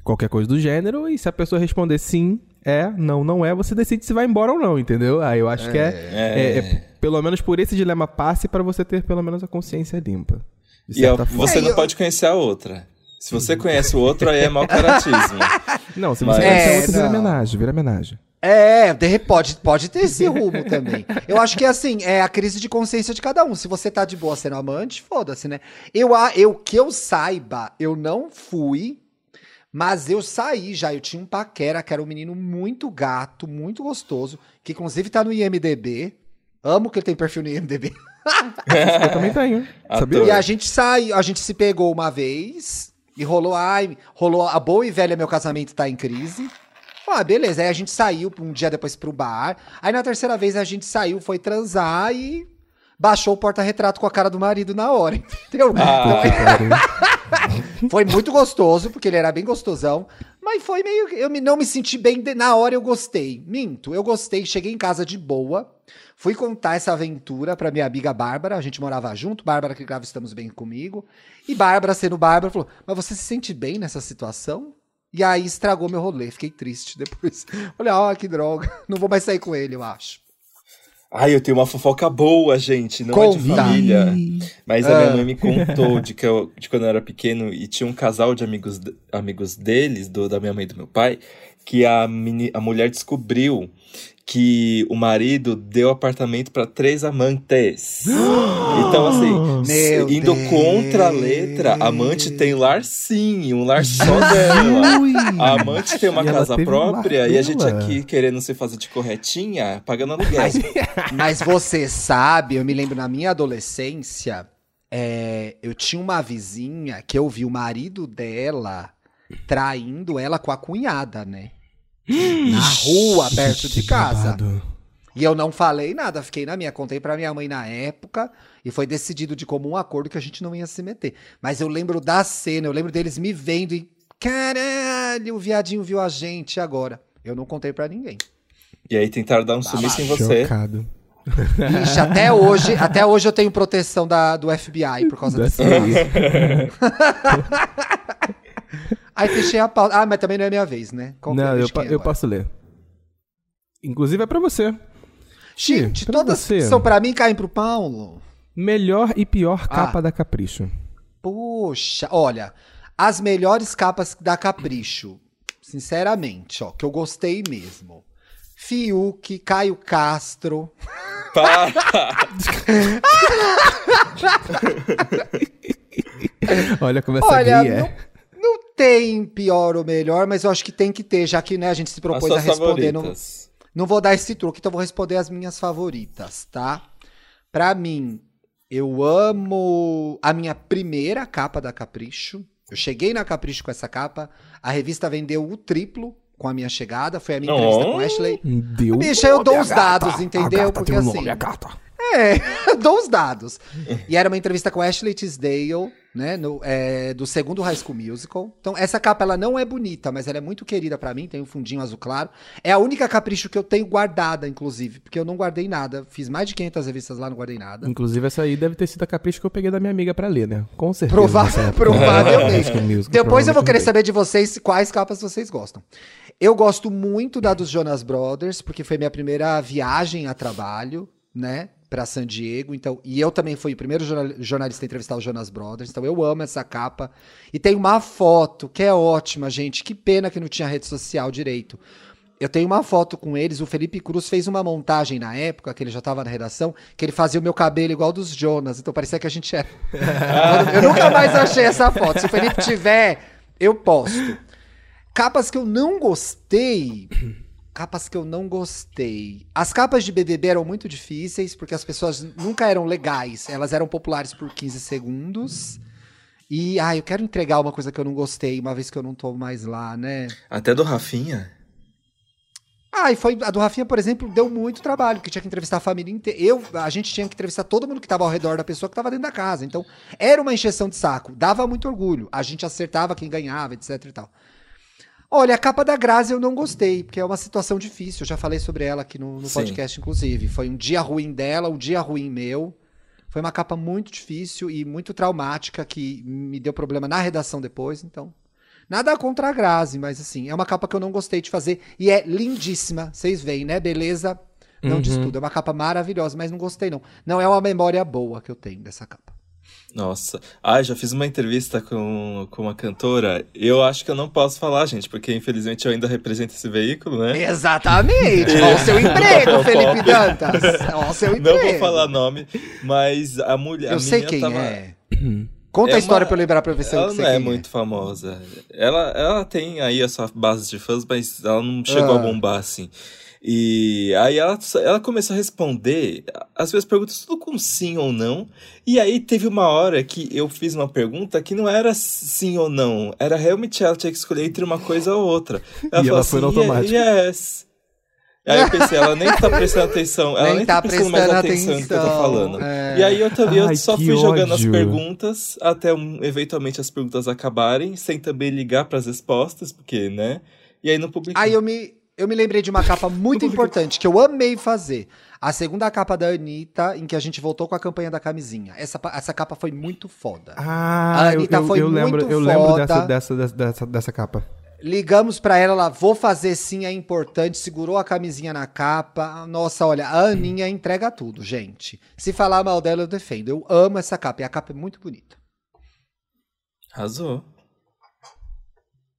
qualquer coisa do gênero, e se a pessoa responder sim, é, não, não é, você decide se vai embora ou não, entendeu? Aí eu acho é, que é, é, é, pelo menos por esse dilema passe para você ter pelo menos a consciência limpa. E você não eu... pode conhecer a outra. Se você conhece o outro, aí é mau caratismo. Não, se você Mas... conhece a outra, vira homenagem, vira homenagem. É, pode, pode ter esse rumo também. Eu acho que assim, é a crise de consciência de cada um. Se você tá de boa sendo amante, foda-se, né? Eu, eu que eu saiba, eu não fui mas eu saí já, eu tinha um paquera, que era um menino muito gato, muito gostoso, que inclusive tá no IMDB. Amo que ele tem perfil no IMDB. Eu também tenho. Sabia? E a gente saiu, a gente se pegou uma vez e rolou, ai, rolou a boa e velha meu casamento tá em crise. Ah, beleza. Aí a gente saiu um dia depois pro bar. Aí na terceira vez a gente saiu, foi transar e baixou o porta-retrato com a cara do marido na hora, entendeu? Ah. Então, foi muito gostoso, porque ele era bem gostosão. Mas foi meio. Eu não me senti bem. de- na hora eu gostei. Minto, eu gostei. Cheguei em casa de boa. Fui contar essa aventura pra minha amiga Bárbara. A gente morava junto. Bárbara que grava Estamos Bem Comigo. E Bárbara, sendo Bárbara, falou: Mas você se sente bem nessa situação? E aí estragou meu rolê. Fiquei triste depois. Olha, ó, que droga. Não vou mais sair com ele, eu acho. Ai, eu tenho uma fofoca boa, gente. Não é de Conta. família. Mas a Ah. minha mãe me contou de que eu, de quando eu era pequeno e tinha um casal de amigos, amigos deles, do, da minha mãe e do meu pai, que a, meni, a mulher descobriu que o marido deu apartamento para três amantes. então, assim, Meu indo Deus. contra a letra, a amante tem lar sim, um lar só dela. A amante tem uma E casa própria e a gente aqui querendo se fazer de corretinha, pagando aluguel. Mas, mas você sabe, eu me lembro na minha adolescência, é, eu tinha uma vizinha que eu vi o marido dela traindo ela com a cunhada, né? Na rua, perto de casa. E eu não falei nada, fiquei na minha, contei pra minha mãe na época e foi decidido de comum acordo que a gente não ia se meter. Mas eu lembro da cena, eu lembro deles me vendo e caralho, o viadinho viu a gente agora. Eu não contei pra ninguém. E aí tentaram dar um sumiço em você. Chocado. Ixi, até hoje, até hoje eu tenho proteção da, do FBI por causa desse. aí. Fechei a pauta. Ah, mas também não é minha vez, né? Qual é a Não, eu, pa- quem eu posso ler. Inclusive é pra você. Gente, pra todas você. que são pra mim caem pro Paulo. Melhor e pior Ah. capa da Capricho. Poxa, olha, as melhores capas da Capricho, sinceramente, ó, que eu gostei mesmo. Fiuk, Caio Castro. Para! Olha como essa Olha, guia não, é. Tem pior ou melhor, mas eu acho que tem que ter, já que né, a gente se propôs a responder. Não, não vou dar esse truque, então vou responder as minhas favoritas, tá? Pra mim, eu amo a minha primeira capa da Capricho. Eu cheguei na Capricho com essa capa, a revista vendeu o triplo com a minha chegada, foi a minha entrevista com Oh. Ashley. Deu Bicha, eu dou os gata. dados, entendeu? A gata Porque tem um assim- nome, a gata. É, eu dou os dados. E era uma entrevista com Ashley Tisdale, né, no, é, do segundo High School Musical. Então, essa capa, ela não é bonita, mas ela é muito querida pra mim, tem um fundinho azul claro. É a única capricho que eu tenho guardada, inclusive, porque eu não guardei nada. Fiz mais de 500 revistas lá, não guardei nada. Inclusive, essa aí deve ter sido a Capricho que eu peguei da minha amiga pra ler, né? Com certeza. Época. provavelmente. Musical, Depois eu vou querer saber de vocês quais capas vocês gostam. Eu gosto muito da dos Jonas Brothers, porque foi minha primeira viagem a trabalho, né? Pra San Diego. Então, e eu também fui o primeiro jornal- jornalista a entrevistar os Jonas Brothers. Então eu amo essa capa. E tem uma foto que é ótima, gente. Que pena que não tinha rede social direito. Eu tenho uma foto com eles. O Felipe Cruz fez uma montagem na época, que ele já estava na redação, que ele fazia o meu cabelo igual dos Jonas. Então parecia que a gente era. eu nunca mais achei essa foto. Se o Felipe tiver, eu posto. Capas que eu não gostei. Capas que eu não gostei. As capas de BBB eram muito difíceis, porque as pessoas nunca eram legais. Elas eram populares por 15 segundos. E, ah, eu quero entregar uma coisa que eu não gostei, uma vez que eu não tô mais lá, né? Até do Rafinha? Ah, e foi. A do Rafinha, por exemplo, deu muito trabalho, porque tinha que entrevistar a família inteira. Eu, a gente tinha que entrevistar todo mundo que tava ao redor da pessoa que tava dentro da casa. Então, era uma encheção de saco. Dava muito orgulho. A gente acertava quem ganhava, etc e tal. Olha, a capa da Grazi eu não gostei, porque é uma situação difícil. Eu já falei sobre ela aqui no, no podcast, inclusive. Foi um dia ruim dela, um dia ruim meu. Foi uma capa muito difícil e muito traumática que me deu problema na redação depois, então. Nada contra a Grazi, mas assim, é uma capa que eu não gostei de fazer e é lindíssima. Vocês veem, né? Beleza não diz tudo. É uma capa maravilhosa, mas não gostei não. Não é uma memória boa que eu tenho dessa capa. Nossa. Ah, já fiz uma entrevista com, com uma cantora. Eu acho que eu não posso falar, gente, porque infelizmente eu ainda represento esse veículo, né? Exatamente! Olha o seu emprego, Felipe Dantas! Olha o seu emprego! Não vou falar nome, mas a mulher. a Eu sei menina quem tava- é. Conta É a história uma- pra eu lembrar pra ver se Ela sei não é quem muito famosa. Ela, ela tem aí a sua base de fãs, mas ela não chegou Ah. a bombar assim. E aí ela, ela começou a responder as minhas perguntas tudo com sim ou não. E aí teve uma hora que eu fiz uma pergunta que não era sim ou não. Era realmente ela tinha que escolher entre uma coisa ou outra. Ela e ela foi no assim, automático. Yes. Aí eu pensei, ela nem tá prestando atenção. Ela nem, nem tá, tá prestando, prestando mais atenção, atenção no que eu tô falando. É... E aí eu, também, eu só fui jogando as perguntas até um, eventualmente as perguntas acabarem, sem também ligar para as respostas, porque, né? E aí não publiquei. Aí eu me, eu me lembrei de uma capa muito importante que eu amei fazer. A segunda capa da Anitta, em que a gente voltou com a campanha da camisinha. Essa, essa capa foi muito foda. Ah, a Anitta eu, eu, foi eu muito lembro, foda. Eu lembro dessa, dessa, dessa, dessa capa. Ligamos para ela, ela, vou fazer sim, é importante. Segurou a camisinha na capa. Nossa, olha, a Aninha entrega tudo, gente. Se falar mal dela, eu defendo. Eu amo essa capa e a capa é muito bonita. Arrasou.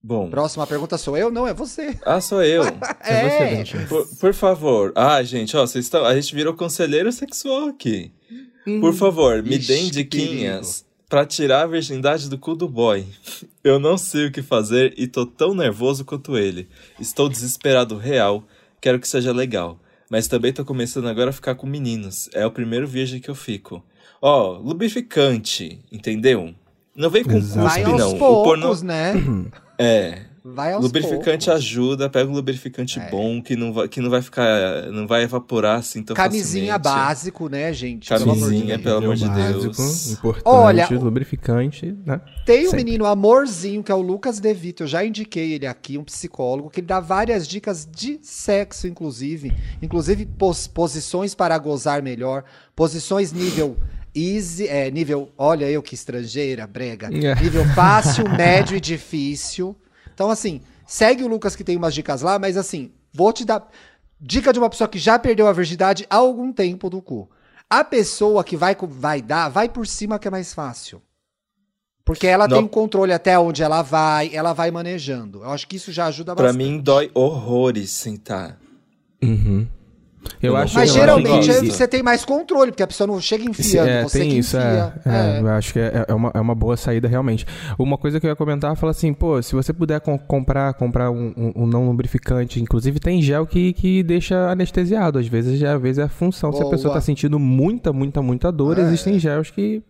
Bom. Próxima pergunta sou eu? Não, é você. Ah, sou eu. é, é você, por, por, favor. Ah, gente, ó, vocês estão. A gente virou conselheiro sexual aqui. Hum. Por favor, me deem diquinhas para tirar a virgindade do cu do boy. Eu não sei o que fazer e tô tão nervoso quanto ele. Estou desesperado real. Quero que seja legal. Mas também tô começando agora a ficar com meninos. É o primeiro virgem que eu fico. Ó, lubrificante, entendeu? Não vem com Exato. cuspe, não. Poucos, o porno... né? É. Vai aos lubrificante poucos. ajuda, pega um lubrificante é. bom que não vai que não vai ficar, não vai evaporar assim tão Camisinha facilmente. básico, né, gente? Camisinha, pelo amor de Deus. Básico, importante, Olha, lubrificante, né? Tem um Sempre. menino amorzinho que é o Lucas Devito, eu já indiquei ele aqui, um psicólogo, que ele dá várias dicas de sexo inclusive, inclusive pos posições para gozar melhor, posições nível easy, é, nível, olha eu que estrangeira, brega, é. nível fácil, médio e difícil. Então, assim, segue o Lucas que tem umas dicas lá, mas assim, vou te dar dica de uma pessoa que já perdeu a virgindade há algum tempo do cu. A pessoa que vai, vai dar, vai por cima que é mais fácil. Porque ela Não. tem controle até onde ela vai, ela vai manejando. Eu acho que isso já ajuda bastante. Pra mim, dói horrores sentar. Uhum. Eu acho Mas geralmente você tem mais controle, porque a pessoa não chega enfiando, é, você tem isso, é, é, é, Eu acho que é, é, uma, é uma boa saída realmente. Uma coisa que eu ia comentar, fala assim, pô, se você puder com, comprar comprar um, um, um, não lubrificante, inclusive tem gel que, que deixa anestesiado, às vezes, às vezes é a função. Boa. Se a pessoa tá sentindo muita, muita, muita dor, é. existem gels que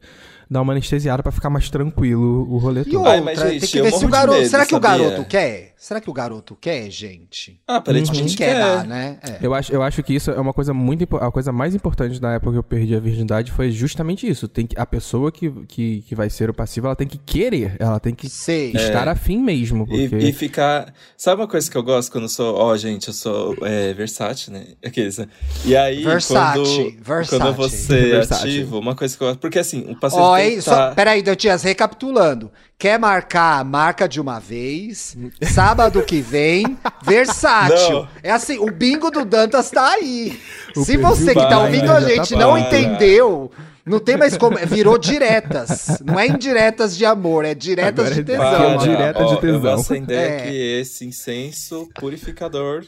dar uma anestesiada para ficar mais tranquilo o rolê todo. Outra, Ai, mas, gente, tem que ver se o garoto. Medo, será que sabia? o garoto quer? Será que o garoto quer, gente? Ah, aparentemente uhum. quer. dar, né? É. Eu, acho, eu acho que isso é uma coisa muito. A coisa mais importante da época que eu perdi a virgindade foi justamente isso. Tem que, a pessoa que, que, que vai ser o passivo, ela tem que querer. Ela tem que Sei. estar é. afim mesmo. Porque... E, e, ficar. Sabe uma coisa que eu gosto quando eu sou. Ó, oh, gente, eu sou é, versátil, né? Aqueles, né? E aí. Versátil. Quando, versátil. quando você é ativo, uma coisa que eu gosto. Porque assim, o passivo. Ó, oh, tá... peraí, aí, Dantias, recapitulando. Quer marcar, marca de uma vez. Sábado que vem, versátil. Não. É assim, o bingo do Dantas tá aí. O Se você que tá ouvindo a gente tá não entendeu, não tem mais como. Virou diretas. Não é indiretas de amor, é diretas Agora de tesão. É direta de tesão. Eu vou acender é. aqui esse incenso purificador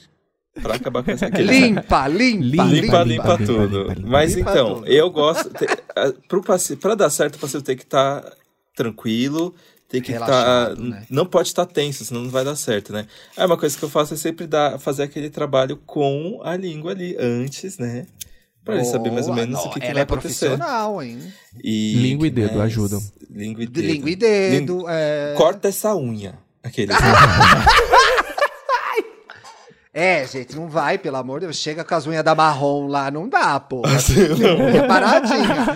Pra acabar com essa aqui. Limpa, limpa, limpa, limpa, limpa, tudo. Limpa, Mas limpa então, tudo. eu gosto. Te, pro passe, pra dar certo, o parceiro tem que estar tá tranquilo, tem que estar. Tá, né? Não pode estar tá tenso, senão não vai dar certo, né? Aí uma coisa que eu faço é sempre dar, fazer aquele trabalho com a língua ali antes, né? Pra ele saber mais ou menos não, o que, que vai é acontecer. profissional, hein? E, língua e dedo ajudam. Língua e dedo. Língua e dedo. É... Corta essa unha. Aquele. É, gente, não vai, pelo amor de Deus. Chega com as unhas da marrom lá, não dá, pô. Unha paradinha.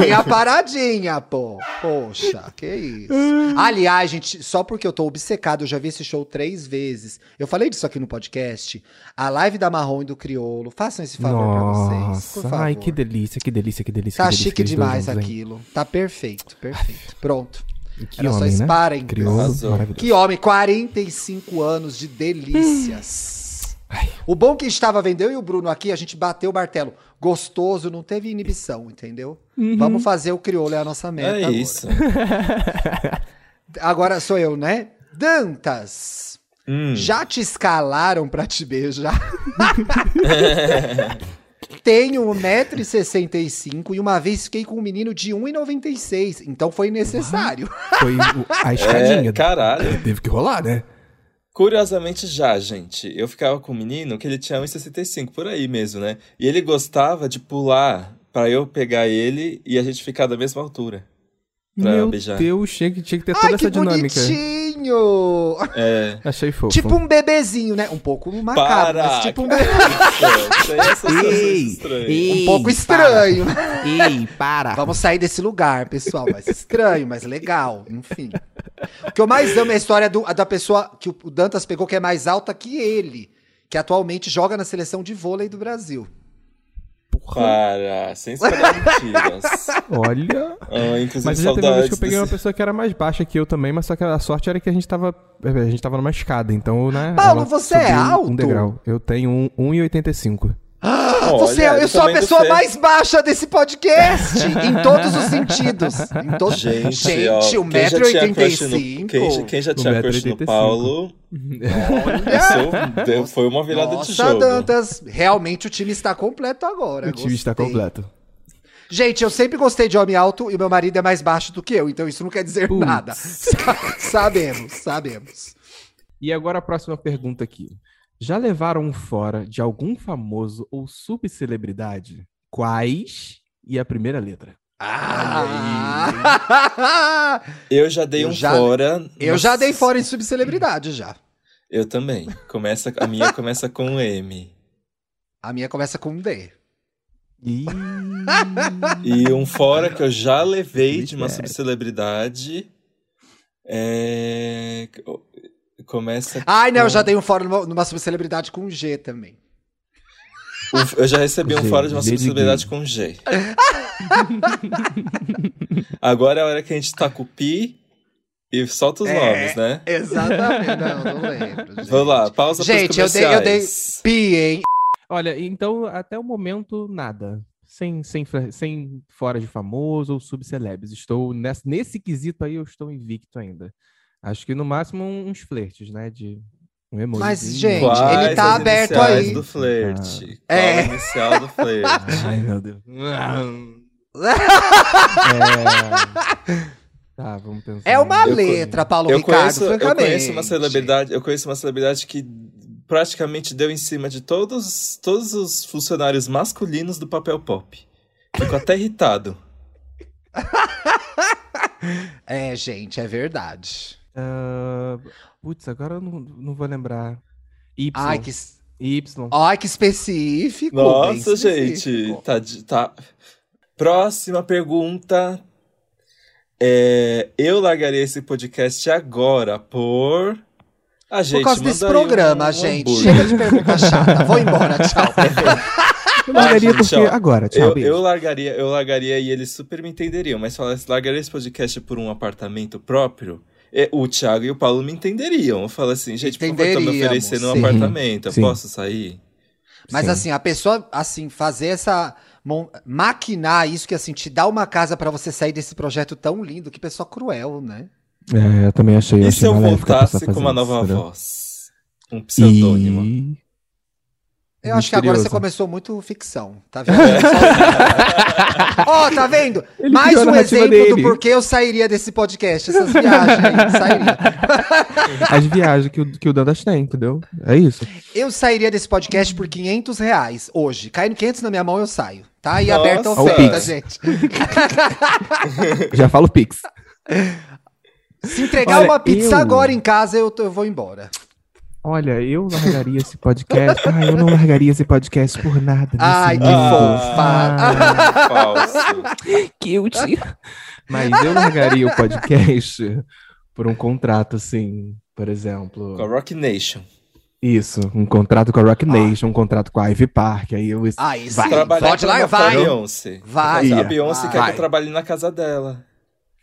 Unha paradinha, pô. Poxa, que isso. Aliás, gente, só porque eu tô obcecado, eu já vi esse show três vezes. Eu falei disso aqui no podcast. A live da Marrom e do Criolo. Façam esse favor Nossa, pra vocês, por favor. Ai, que delícia, que delícia, que delícia. Tá que delícia, chique demais aquilo. Tá perfeito, perfeito. Pronto. Que Era homem, só esparem. Né? Criolo, que homem, 45 anos de delícias. O bom que estava vendo eu e o Bruno aqui, a gente bateu o martelo. Gostoso, não teve inibição, entendeu? Uhum. Vamos fazer o crioulo, é a nossa meta. É agora. isso. agora sou eu, né? Dantas, hum. já te escalaram pra te beijar? Tenho 1,65m e uma vez fiquei com um menino de 1,96m, então foi necessário. Foi a escadinha. É, caralho. Teve que rolar, né? Curiosamente já, gente. Eu ficava com um menino que ele tinha 1,65 por aí mesmo, né? E ele gostava de pular pra eu pegar ele e a gente ficar da mesma altura. Pra Meu beijar. Deus, tinha que, tinha que ter toda Ai, essa que dinâmica. bonitinho! É. Achei fofo. Tipo um bebezinho, né? Um pouco macabro, Para! mas tipo um Ei, ei. Um pouco para. estranho. Ei, para. Vamos sair desse lugar, pessoal. Mas estranho, mas legal. Enfim. O que eu mais amo é a história do- da pessoa que o Dantas pegou, que é mais alta que ele. Que atualmente joga na seleção de vôlei do Brasil. Para, sem espalhar mentiras. Olha. Ah, inclusive, Mas já teve uma vez que eu peguei uma desse... pessoa que era mais baixa que eu também, mas só que a sorte era que a gente tava. A gente tava numa escada, então, né? Paulo, você é alto? Um degrau. Eu tenho um, 1,85. Você, Olha, eu sou a pessoa mais baixa desse podcast. em todos os sentidos. Em todos... Gente, Gente, ó, quem já tinha crush no- 1,85m. Quem, já- quem já tinha crush no 1,85. Paulo, isso deu- foi uma virada de Nossa, jogo. Dantas, realmente o time está completo agora. O time está completo. Gente, eu sempre gostei de homem alto e o meu marido é mais baixo do que eu, então isso não quer dizer Putz. nada. Sa- sabemos, sabemos. E agora a próxima pergunta aqui. Já levaram um fora de algum famoso ou subcelebridade? Quais? E a primeira letra. Ah, Eu já dei Eu um já- fora. eu Nossa, já dei fora em subcelebridade já. Eu também. Começa, a minha começa com um M. A minha começa com um D. Ih, E um fora que eu já levei de uma subcelebridade. É. Começa. Ai, não, eu com- já dei um fora numa, numa subcelebridade com G também. um- Eu já recebi um G, fora de uma subcelebridade com G. Agora é a hora que a gente tá com o Pi e solta os É. nomes, né? Exatamente. Não, não lembro. gente. Vamos lá, pausa pros Gente, eu dei, eu dei pi, hein? Olha, então até o momento, nada. Sem, sem, sem fora de famoso ou subcelebres. Estou nesse, nesse quesito aí, eu estou invicto ainda. Acho que no máximo uns flertes, né? De um emoji. Mas, gente, Quais ele tá as aberto aí. do flerte. É. Qual a inicial do flerte? Ai, meu Deus. É... Tá, vamos pensar. É uma Eu letra, Paulo Eu Ricardo, conheço, eu francamente. conheço uma celebridade, eu conheço uma celebridade que praticamente deu em cima de todos, todos os funcionários masculinos do papel pop. Fico até irritado. É, gente, é verdade. Ah, Putz, agora eu não, não vou lembrar. Y. Ai, que, Y. ai, que específico. Nossa, gente, específico. tá, de- tá. Próxima pergunta. É, eu largaria esse podcast agora por. A gente Por causa desse programa, um- um gente. hambúrguer. Chega de pergunta chata. Vou embora, tchau. Eu largaria Ah, gente, porque ó, agora, tchau, Eu, eu largaria, eu largaria e eles super me entenderiam, mas se eu largaria esse podcast por um apartamento próprio, o Thiago e o Paulo me entenderiam. Eu falo assim, gente, por favor, tá me oferecendo um sim. apartamento, eu Sim. posso sair? Mas Sim. assim, a pessoa, assim, fazer essa. maquinar isso, que assim, te dar uma casa pra você sair desse projeto tão lindo, que pessoa cruel, né? É, eu também achei. E achei se eu voltasse com uma isso, nova entendeu? voz? Um pseudônimo. E... Eu acho que agora você começou muito ficção, tá vendo? Ó, tá vendo? Ele Mais um exemplo do dele. porquê eu sairia desse podcast, essas viagens aí, sairia. As viagens que o, que o Dantas tem, entendeu? É isso. Eu sairia desse podcast por 500 reais hoje. Caindo 500 na minha mão, eu saio. Tá aí Nossa. aberta a oferta, gente. Já falo Pix. Se entregar Olha, uma pizza eu- agora em casa, eu, tô- eu vou embora. Olha, eu largaria esse podcast. Ah, eu não largaria esse podcast por nada. nesse Ai, que fofa. Ah, falso. Cute. Mas eu largaria o podcast por um contrato, assim, por exemplo. Com a Rock Nation. Isso, um contrato com a Rock Nation, um contrato com a Ivy Park. Aí eu. Aí sim, Vai. Trabalhar pode lá, vai. Beyoncé. Vai. A. Beyoncé quer que eu trabalhe na casa dela.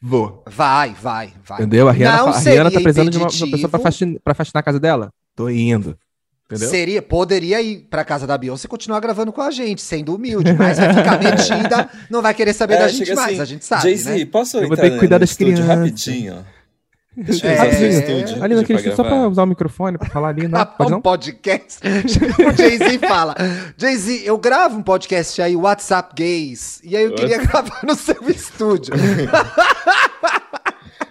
Vou. Vai, vai, vai. Entendeu? A Rihanna, a Rihanna tá precisando de uma, pessoa pra impeditivo. faxinar, pra faxinar a casa dela? Tô indo. Entendeu? Seria, poderia ir pra casa da Beyoncé e continuar gravando com a gente, sendo humilde, mas vai ficar metida, não vai querer saber É, da gente chega mais, assim, a gente sabe, Jay-Z, né? posso Eu vou ter que cuidar das estúdio crianças. rapidinho? Deixa eu É, usar é. estúdio. Ali naquele estúdio, só pra usar o microfone pra falar ali, não? Pode um não? podcast. o Jay-Z fala: Jay-Z, eu gravo um podcast aí, WhatsApp Gays, e aí eu queria gravar no seu estúdio.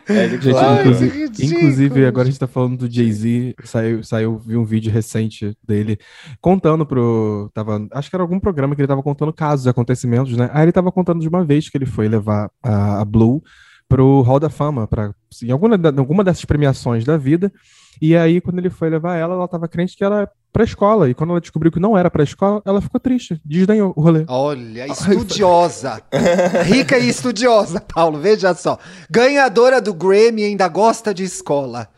É, Gente, Ai, inclusive, ridículo. inclusive, agora a gente tá falando do Jay-Z, saiu, saiu, vi um vídeo recente dele contando pro. Tava, acho que era algum programa que ele tava contando casos, acontecimentos, né? Aí ele tava contando de uma vez que ele foi levar a, a Blue pro Hall da Fama, pra, em alguma, da- alguma dessas premiações da vida. E aí, quando ele foi levar ela, ela tava crente que era é pra escola. E quando ela descobriu que não era pra escola, ela ficou triste, desdenhou o rolê. Olha, estudiosa. Rica e estudiosa, Paulo, veja só. Ganhadora do Grammy ainda gosta de escola.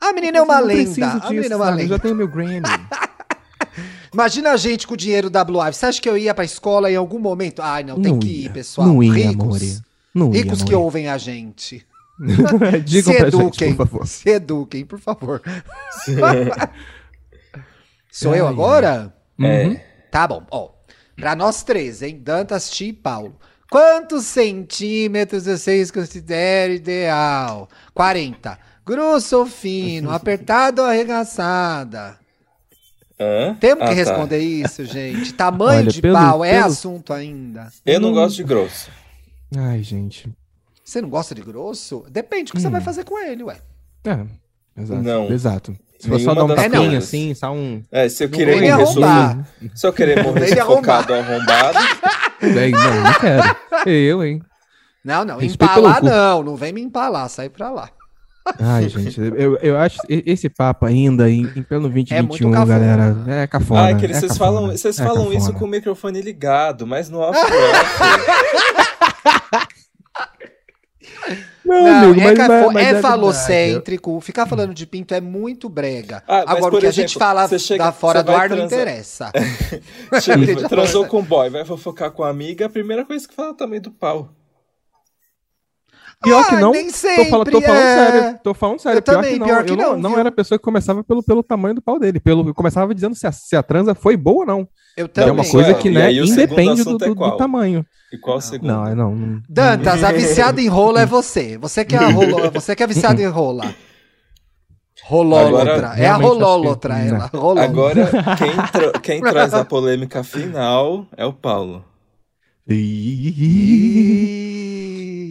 A menina é uma lenda. preciso A disso, menina é uma sabe? Eu já lenda. tenho meu Grammy. Imagina a gente com o dinheiro da Blue Ivy. Você acha que eu ia pra escola em algum momento? Ai, não, tem Não que ia. ir, pessoal. Não ia, ricos. ia, ricos que amore. ouvem a gente. Digam se pra gente, eduquem. por favor. Se eduquem, por favor. Sou eu agora? É. Uhum. Tá bom, ó. Pra nós três, hein? Dantas, Ti e Paulo. Quantos centímetros vocês consideram ideal? 40. Grosso ou fino? Apertado ou arregaçada? Hã? Temos que Ah, tá. responder isso, gente. Tamanho Olha, de pelo- pau é pelo- assunto ainda. Eu não Hum. gosto de grosso. Ai, gente. Você não gosta de grosso? Depende do que você Hum. vai fazer com ele, ué. É, exato. Não. Exato. Se for só dar um tapinha assim, só um. É, se eu querer morrer arrombar. Se eu querer morrer sufocado ou arrombado, Bem, não, não quero. Eu, hein? Não, não. Respeito empalar pelo não. Não vem me empalar. Sai pra lá. Ai, gente, eu, eu acho esse papo ainda em, em pleno É muito 2021, cafona. galera, é cafona. Ai, que é eles- vocês cafona, falam, vocês é falam isso com o microfone ligado, mas no off. Não, Não, amigo, é, mas, mas- mas é verdade. falocêntrico. Ficar falando de pinto é muito brega. Ah, Agora, o que a exemplo, gente fala chega- da fora do ar não transar. interessa. Tipo, Gente, transou com um boy, vai fofocar com a amiga, a primeira coisa que fala é tamanho do pau. Pior que Ah, não. nem tô, falando, tô sempre, falando é. sério. Tô falando sério. Eu pior também, que não. pior que eu não, não, não era a pessoa que começava pelo, pelo tamanho do pau dele. Pelo, eu começava dizendo se a, se a transa foi boa ou não. Eu é também. uma coisa que, E né, independe do, assunto é do- do tamanho. E qual o segundo? Não, é não. não Dantas, a viciada em rola é você. Você que é a, rolo... você que é viciada em rola. Rolólotra. É a que- rolólotra, né. ela. Rolólotra. Agora, quem, tra- quem traz a polêmica final é o Paulo.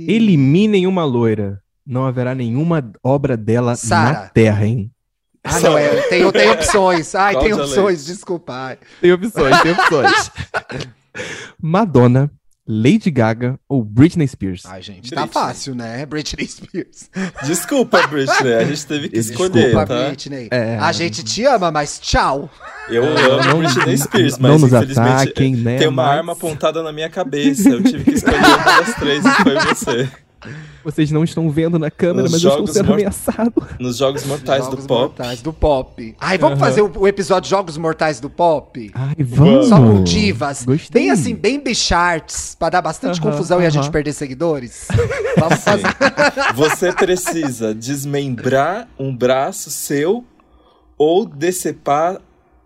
Eliminem uma loira. Não haverá nenhuma obra dela Sara. na Terra, hein? Ah, não, é, tem, tem opções. Ai, tem Cláudia opções, Leite. desculpa. ai. Tem opções, tem opções. Madonna, Lady Gaga ou Britney Spears? Ai, gente, tá Britney. fácil, né? Britney Spears. Desculpa, Britney, a gente teve que Desculpa, escolher, Desculpa, tá? Britney. É. A gente te ama, mas tchau. Eu amo Britney Spears, não mas nos infelizmente ataquem, né, tem uma mas- arma apontada na minha cabeça. Eu tive que escolher uma das três e foi você. Vocês não estão vendo na câmera, Nos mas eu estou sendo ameaçado. Nos Jogos Mortais Jogos do Pop. Mortais do Pop. Ai, vamos fazer o, o episódio Jogos Mortais do Pop? Ai, vamos. Só com divas. Gostei. Bem assim, bem bicharts, pra dar bastante Aham, confusão e a gente perder seguidores. Vamos fazer. Você precisa desmembrar um braço seu ou decepar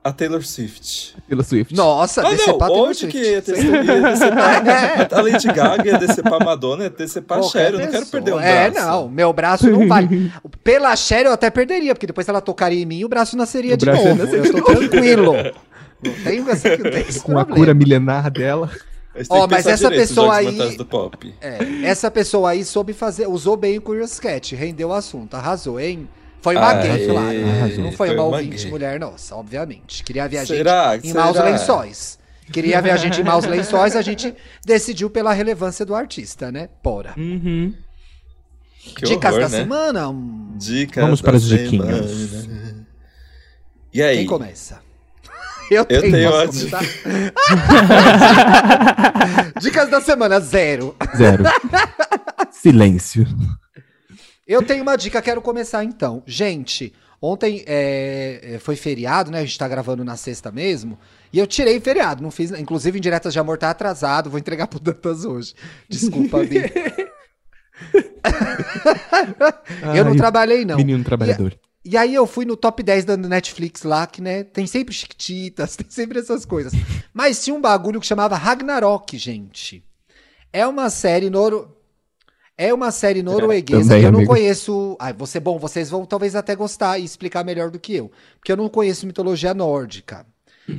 a Taylor Swift. Taylor Swift. Nossa, Ah, não, decepar Taylor onde Swift. que ia ter ia decepar? a Lady Gaga ia decepar a Madonna, ia decepar a Cher. Eu não quero perder um É, braço. não, meu braço não vale. Pela Cher eu até perderia, porque depois ela tocaria em mim e o braço nasceria O de braço novo. Eu tô novo. tranquilo. Não não tenho esse Com a problema. cura milenar dela. Tem Ó, que mas essa direito pessoa aí- Mortais do Pop. É, essa pessoa aí soube fazer, usou bem o Curious Cat, rendeu o assunto, arrasou, hein? Foi uma Aê, gay, claro. Não foi, foi uma uma ouvinte gay. mulher nossa, obviamente. Queria ver a Será? gente em maus Será? lençóis. Queria ver a gente em maus lençóis, a gente decidiu pela relevância do artista, né? Bora. Uhum. Que Dicas horror, da né? semana? Dicas Vamos para as diquinhas. E aí? Quem começa? Eu tenho, tenho posso a começar? Dicas da semana, zero. Zero. Silêncio. Eu tenho uma dica, quero começar então. Gente, ontem é, é, foi feriado, né? A gente tá gravando na sexta mesmo. E eu tirei feriado, não fiz. Inclusive, em Diretas de Amor tá atrasado, vou entregar pro Dantas hoje. Desculpa, Bi. eu não Ai, trabalhei, não. Menino trabalhador. E aí eu fui no top 10 da Netflix lá, que né, tem sempre chiquititas, tem sempre essas coisas. Mas tinha um bagulho que chamava Ragnarok, gente. É uma série noro... É uma série norueguesa Também, que eu não amigo. conheço. Ai, você, bom, vocês vão talvez até gostar e explicar melhor do que eu. Porque eu não conheço mitologia nórdica.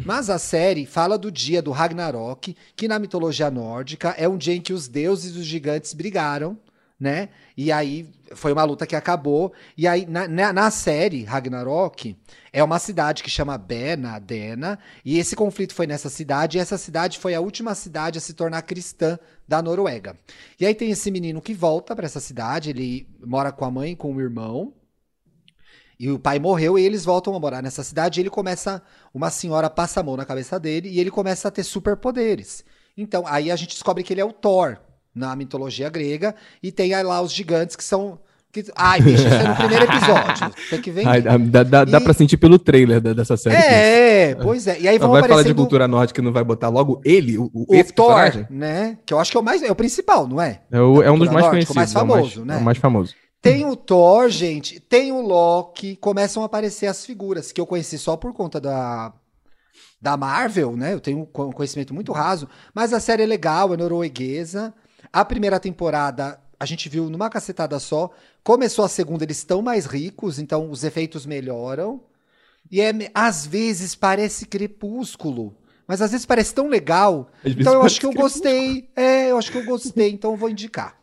Mas a série fala do dia do Ragnarok, que na mitologia nórdica é um dia em que os deuses e os gigantes brigaram, né? E aí foi uma luta que acabou. E aí, na, na, na série Ragnarok, é uma cidade que chama Bena, Dena, e esse conflito foi nessa cidade, e essa cidade foi a última cidade a se tornar cristã da Noruega. E aí tem esse menino que volta para essa cidade, ele mora com a mãe, com o irmão, e o pai morreu e eles voltam a morar nessa cidade. E ele começa. Uma senhora passa a mão na cabeça dele e ele começa a ter superpoderes. Então, aí a gente descobre que ele é o Thor na mitologia grega. E tem aí lá os gigantes que são. Que... Ai, bicho, isso é no primeiro episódio. Tem que ver. Ai, dá, dá, dá pra sentir pelo trailer dessa série. É, pois é. E aí vão vai aparecendo... falar de cultura nórdica não vai botar logo ele, o, o esse Thor, personagem? né? Que eu acho que é o mais é o principal, não é? É, o, é um dos mais nórdica, conhecidos, o mais famoso, é o mais, né? É o mais famoso. Tem o Thor, gente, tem o Loki, começam a aparecer as figuras que eu conheci só por conta da, da Marvel, né? Eu tenho um conhecimento muito raso, mas a série é legal, é norueguesa. A primeira temporada a gente viu numa cacetada só. Começou a segunda, eles estão mais ricos, então os efeitos melhoram. E é, às vezes parece crepúsculo. Mas às vezes parece tão legal. Então eu acho que eu gostei. É, eu acho que eu gostei, então eu vou indicar.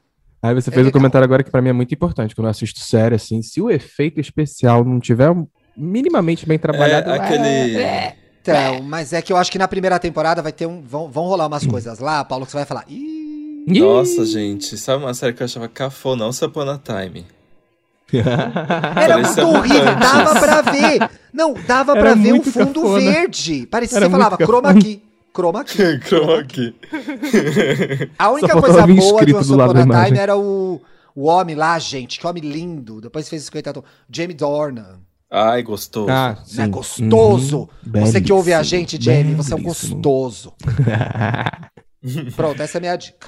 Aí você é fez um comentário agora que para mim é muito importante, quando eu assisto série, assim, se o efeito especial não tiver minimamente bem trabalhado... É, aquele... É, então, mas é que eu acho que na primeira temporada vai ter um... Vão, vão rolar umas coisas lá, Paulo, que você vai falar... Ih! Nossa, gente, sabe uma série que eu achava cafona? Once Upon a Time. Era muito horrível, dava pra ver. Não, dava Era pra ver o fundo cafona. verde. Parecia que você falava, chroma aqui. Chroma key. Chroma key. A única coisa boa de Once Upon a Time era o, o homem lá, gente. Que homem lindo. Depois fez 50 tons. Jamie Dornan. Ai, gostoso. Ah, é gostoso. Uhum. Você que ouve a gente, Jamie, você é um gostoso. Pronto, essa é a minha dica.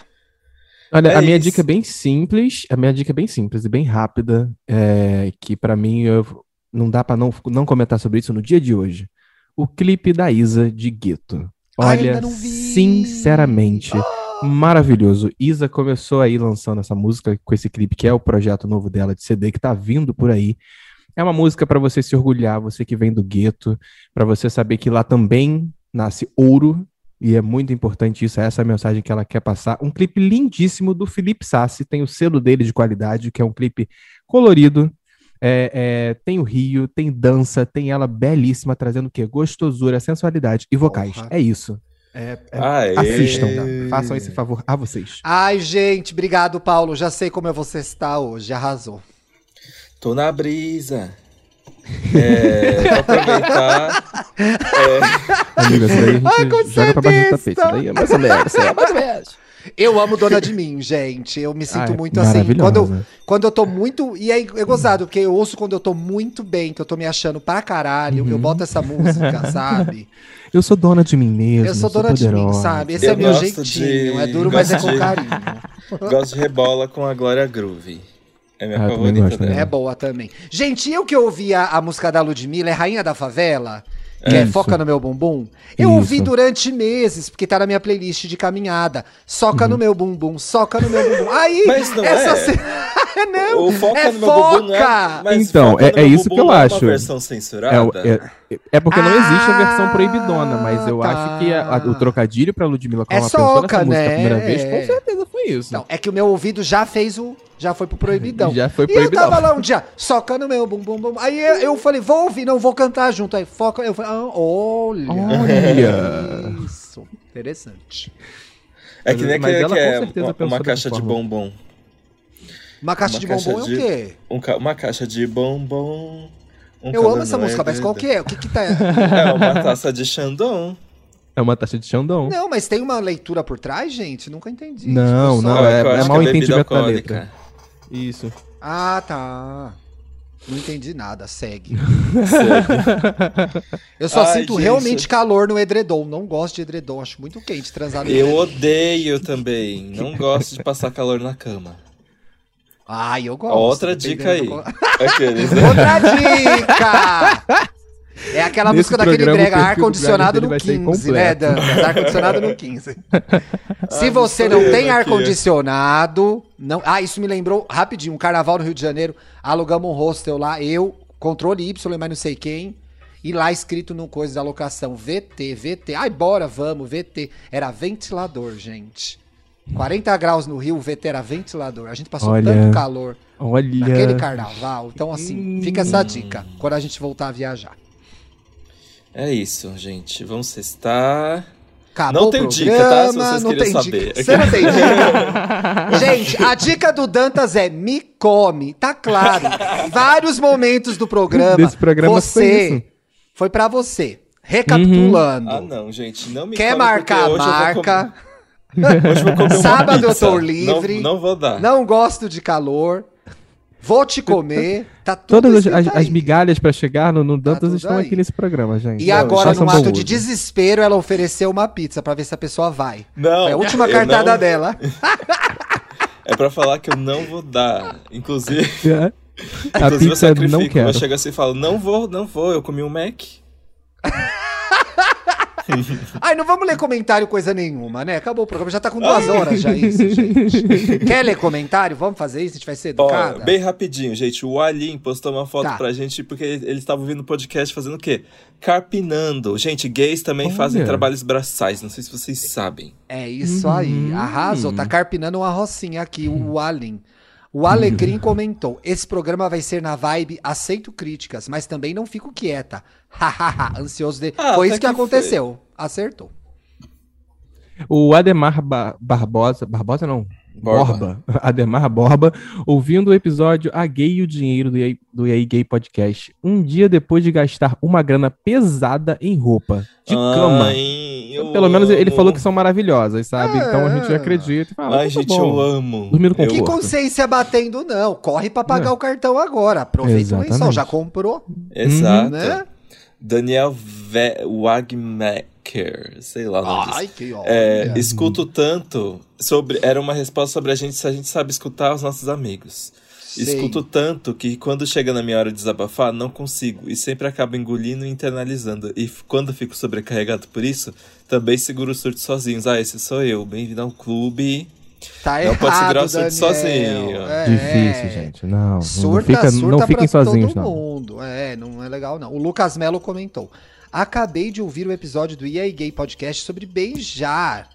Olha, é a minha isso. dica é bem simples. A minha dica é bem simples e bem rápida. É, que para mim eu, não dá para não, não comentar sobre isso no dia de hoje. O clipe da Isa de Gueto. Olha, sinceramente, oh! maravilhoso. Isa começou aí lançando essa música com esse clipe, que é o projeto novo dela de CD, que tá vindo por aí. É uma música para você se orgulhar, você que vem do gueto, para você saber que lá também nasce ouro, e é muito importante isso, é essa a mensagem que ela quer passar. Um clipe lindíssimo do Felipe Sassi, tem o selo dele de qualidade, que é um clipe colorido, é, é, tem o Rio, tem dança, tem ela belíssima, trazendo o quê? Gostosura, sensualidade e vocais. Porra. É isso. É, é, assistam, façam esse favor a vocês. Ai, gente, obrigado, Paulo. Já sei como você está hoje, arrasou. Tô na brisa. É, vou aproveitar. É... Amiga, isso daí a gente Ai, joga pra baixo do tapete. Daí é mais ou menos, é mais ou menos. Eu amo Dona de Mim, gente. Eu me sinto ah, é muito assim. Quando eu, quando eu tô muito. E é, é gozado, porque eu ouço quando eu tô muito bem, que eu tô me achando pra caralho. Uhum. Eu boto essa música, sabe? Eu sou dona de mim mesmo. Eu sou dona sou de mim, sabe? Esse eu é meu jeitinho. De... É duro, mas é com carinho. Gosto de rebola com a Glória Groove. É minha ah, favorita dela. É boa também. Gente, eu que ouvia a música da Ludmilla, é Rainha da Favela que é Foca no Meu Bumbum. Eu Isso. ouvi durante meses, porque tá na minha playlist de caminhada. Soca uhum. no meu bumbum, soca no meu bumbum. Aí, Mas não essa é. não, o foca é no meu foca. Bumbum não é, então, é, é isso que eu acho. É uma versão censurada? É, é, é porque ah, não existe a versão proibidona, mas eu tá. acho que a, a, o trocadilho pra Ludmilla com é uma soca, nessa né? música a primeira vez, com certeza foi isso. Não, é que o meu ouvido já fez o já foi pro proibidão. Já foi proibidão. E eu tava lá um dia, soca no meu bum bum bum. Aí eu, eu falei, vou ouvir, não vou cantar junto. Aí foca, eu falei, ah, olha. Olha. Isso, interessante. É que nem que, que é uma, uma caixa de bombom. Uma caixa uma de bombom é o quê? Um, uma caixa de bombom. Um eu amo essa música, mas qual que é? O que que tá... é uma taça de Xandão. É uma taxa de Xandão. Não, mas tem uma leitura por trás, gente? Nunca entendi. Não, tipo, não, é, é mal é entendimento da letra. Isso. Ah, tá. Não entendi nada, segue. segue. Eu só Ai, sinto gente. realmente calor no edredom. Não gosto de edredom, acho muito quente transar no Eu edredom. odeio também. Não gosto de passar calor na cama. Ai, eu gosto. Outra dica aí. Aqueles, né? Outra dica! É aquela música daquele brega ar-condicionado no 15, né, Dan? Ar-condicionado no 15. Se você não tem ar-condicionado. Não... Ah, isso me lembrou rapidinho. Um carnaval no Rio de Janeiro. Alugamos um hostel lá. Eu, controle Y, mas não sei quem. E lá escrito no coisa da locação: VT, VT. Ai, bora, vamos, VT. Era ventilador, gente. 40 graus no Rio, o VT era ventilador. A gente passou Olha. tanto calor Olha. naquele carnaval. Então, assim, fica essa dica quando a gente voltar a viajar. É isso, gente. Vamos cestar. Acabou Não tem programa, dica, tá? Se vocês não tem saber. dica. Você não tem dica? Gente, a dica do Dantas é me come. Tá claro. Vários momentos do programa. Desse programa foi você isso. foi pra você. Recapitulando. Ah, não, gente. Não me Quer come, marcar a eu marca? comer- Hoje eu vou comer uma Sábado eu pizza. tô livre. Não, não vou dar. Não gosto de calor. Vou te comer. Tá tudo Todas as, as- migalhas pra chegar no, no Dantas tudo estão aí. aqui nesse programa, gente. E agora, num ato de desespero, ela ofereceu uma pizza pra ver se a pessoa vai. Não, Foi a última eu cartada não- dela. É pra falar que eu não vou dar. Inclusive, É. A inclusive eu pizza sacrifico. não Eu quero. chego assim e falo, não vou, não vou, eu comi um Mac. Ai, não vamos ler comentário coisa nenhuma, né? Acabou o programa, já tá com duas horas já isso, gente. Quer ler comentário? Vamos fazer isso? A gente vai ser Ó, educada? bem rapidinho, gente. O Alim postou uma foto Tá. pra gente porque ele estava ouvindo o podcast fazendo o quê? Carpinando. Gente, gays também Olha. fazem trabalhos braçais. Não sei se vocês sabem. É isso aí. Arrasou. Tá carpinando uma rocinha aqui, o Alin. O Alecrim comentou: esse programa vai ser na vibe aceito críticas, mas também não fico quieta. Hahaha, ansioso de. Ah, foi isso que, que aconteceu. Acertou. O Ademar Ba- Barbosa. Barbosa não. Borba. Borba. Ademar Borba, ouvindo o episódio A Gay e o Dinheiro do EA, do EA Gay Podcast. Um dia depois de gastar uma grana pesada em roupa. De cama. Ai, eu Pelo menos ele amo. falou que são maravilhosas, sabe? É. Então a gente acredita e fala. Ai, "Ah, tá gente, bom." eu amo. Dormindo com Eu- Que consciência batendo, não. Corre pra pagar É. o cartão agora. Aproveita o lençol. Já comprou? Exato. Né? Daniel Ve- Wagmaker, sei lá o nome disso. Ai, que. É, escuto tanto sobre. Era uma resposta sobre a gente se a gente sabe escutar os nossos amigos. Sei. Escuto tanto que quando chega na minha hora de desabafar, não consigo. E sempre acabo engolindo e internalizando. E quando fico sobrecarregado por isso, também seguro o surto sozinhos. Ah, esse sou eu. Bem-vindo ao clube. Tá Não errado, pode segurar o surto sozinho. É. Difícil, gente. Não. não Surta, fica- surta não fiquem pra sozinhos, todo não. mundo. É, não é legal, não. O Lucas Melo comentou. Acabei de ouvir o episódio do EA Gay Podcast sobre beijar.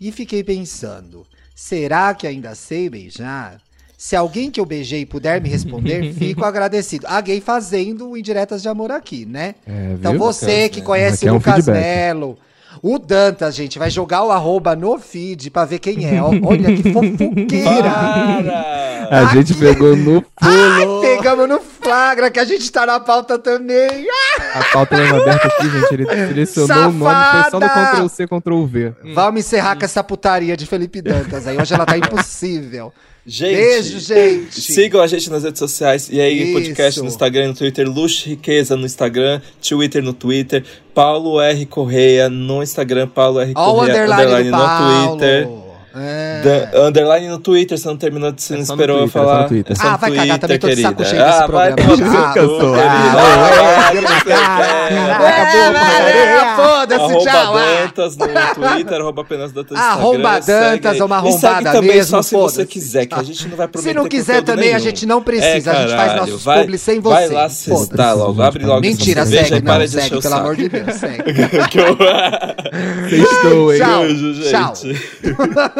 E fiquei pensando, será que ainda sei beijar? Se alguém que eu beijei puder me responder, fico agradecido. A gay fazendo indiretas de amor aqui, né? É, Então viu? você que conhece é o Lucas feedback. Melo, o Dantas, gente, vai jogar o arroba no feed pra ver quem é. Olha que fofuqueira. Para! A gente Aqui- pegou no Ai, pulo. pegamos no flagra, que a gente tá na pauta também. A pauta estava aberta aqui, gente. Ele selecionou o nome, foi só no! Ctrl C, Ctrl V. Vamos encerrar com essa putaria de Felipe Dantas aí. Hoje ela tá impossível. Gente, Beijo, gente. Sigam a gente nas redes sociais. E aí, Isso. podcast no Instagram e no Twitter. Luxo Riqueza no Instagram. Twitter no Twitter. Paulo R. Correia no Instagram. Paulo R. Correia underline, Paulo. no Twitter. É. Underline no Twitter, você não terminou de você É não esperou eu Twitter, é só falar. no Twitter. só Ah, vai cagar também, tô de saco cheio desse ah, vai programa já. Cansou. Ah, Ah, vai. Foda-se, Arroba tchau. ah. Dantas no Twitter, arroba apenas Dantas no segue Dantas, é uma E arrombada também mesmo, só se você quiser, que a gente não vai prometer Se não quiser também, a gente não precisa. a gente faz nossos vai- publi sem Vai você. lá Foda-se. cestar logo, abre logo Mentira, segue, e não, segue, pelo amor de Deus, segue. Que eu- Sextou, hein? Tchau. Tchau.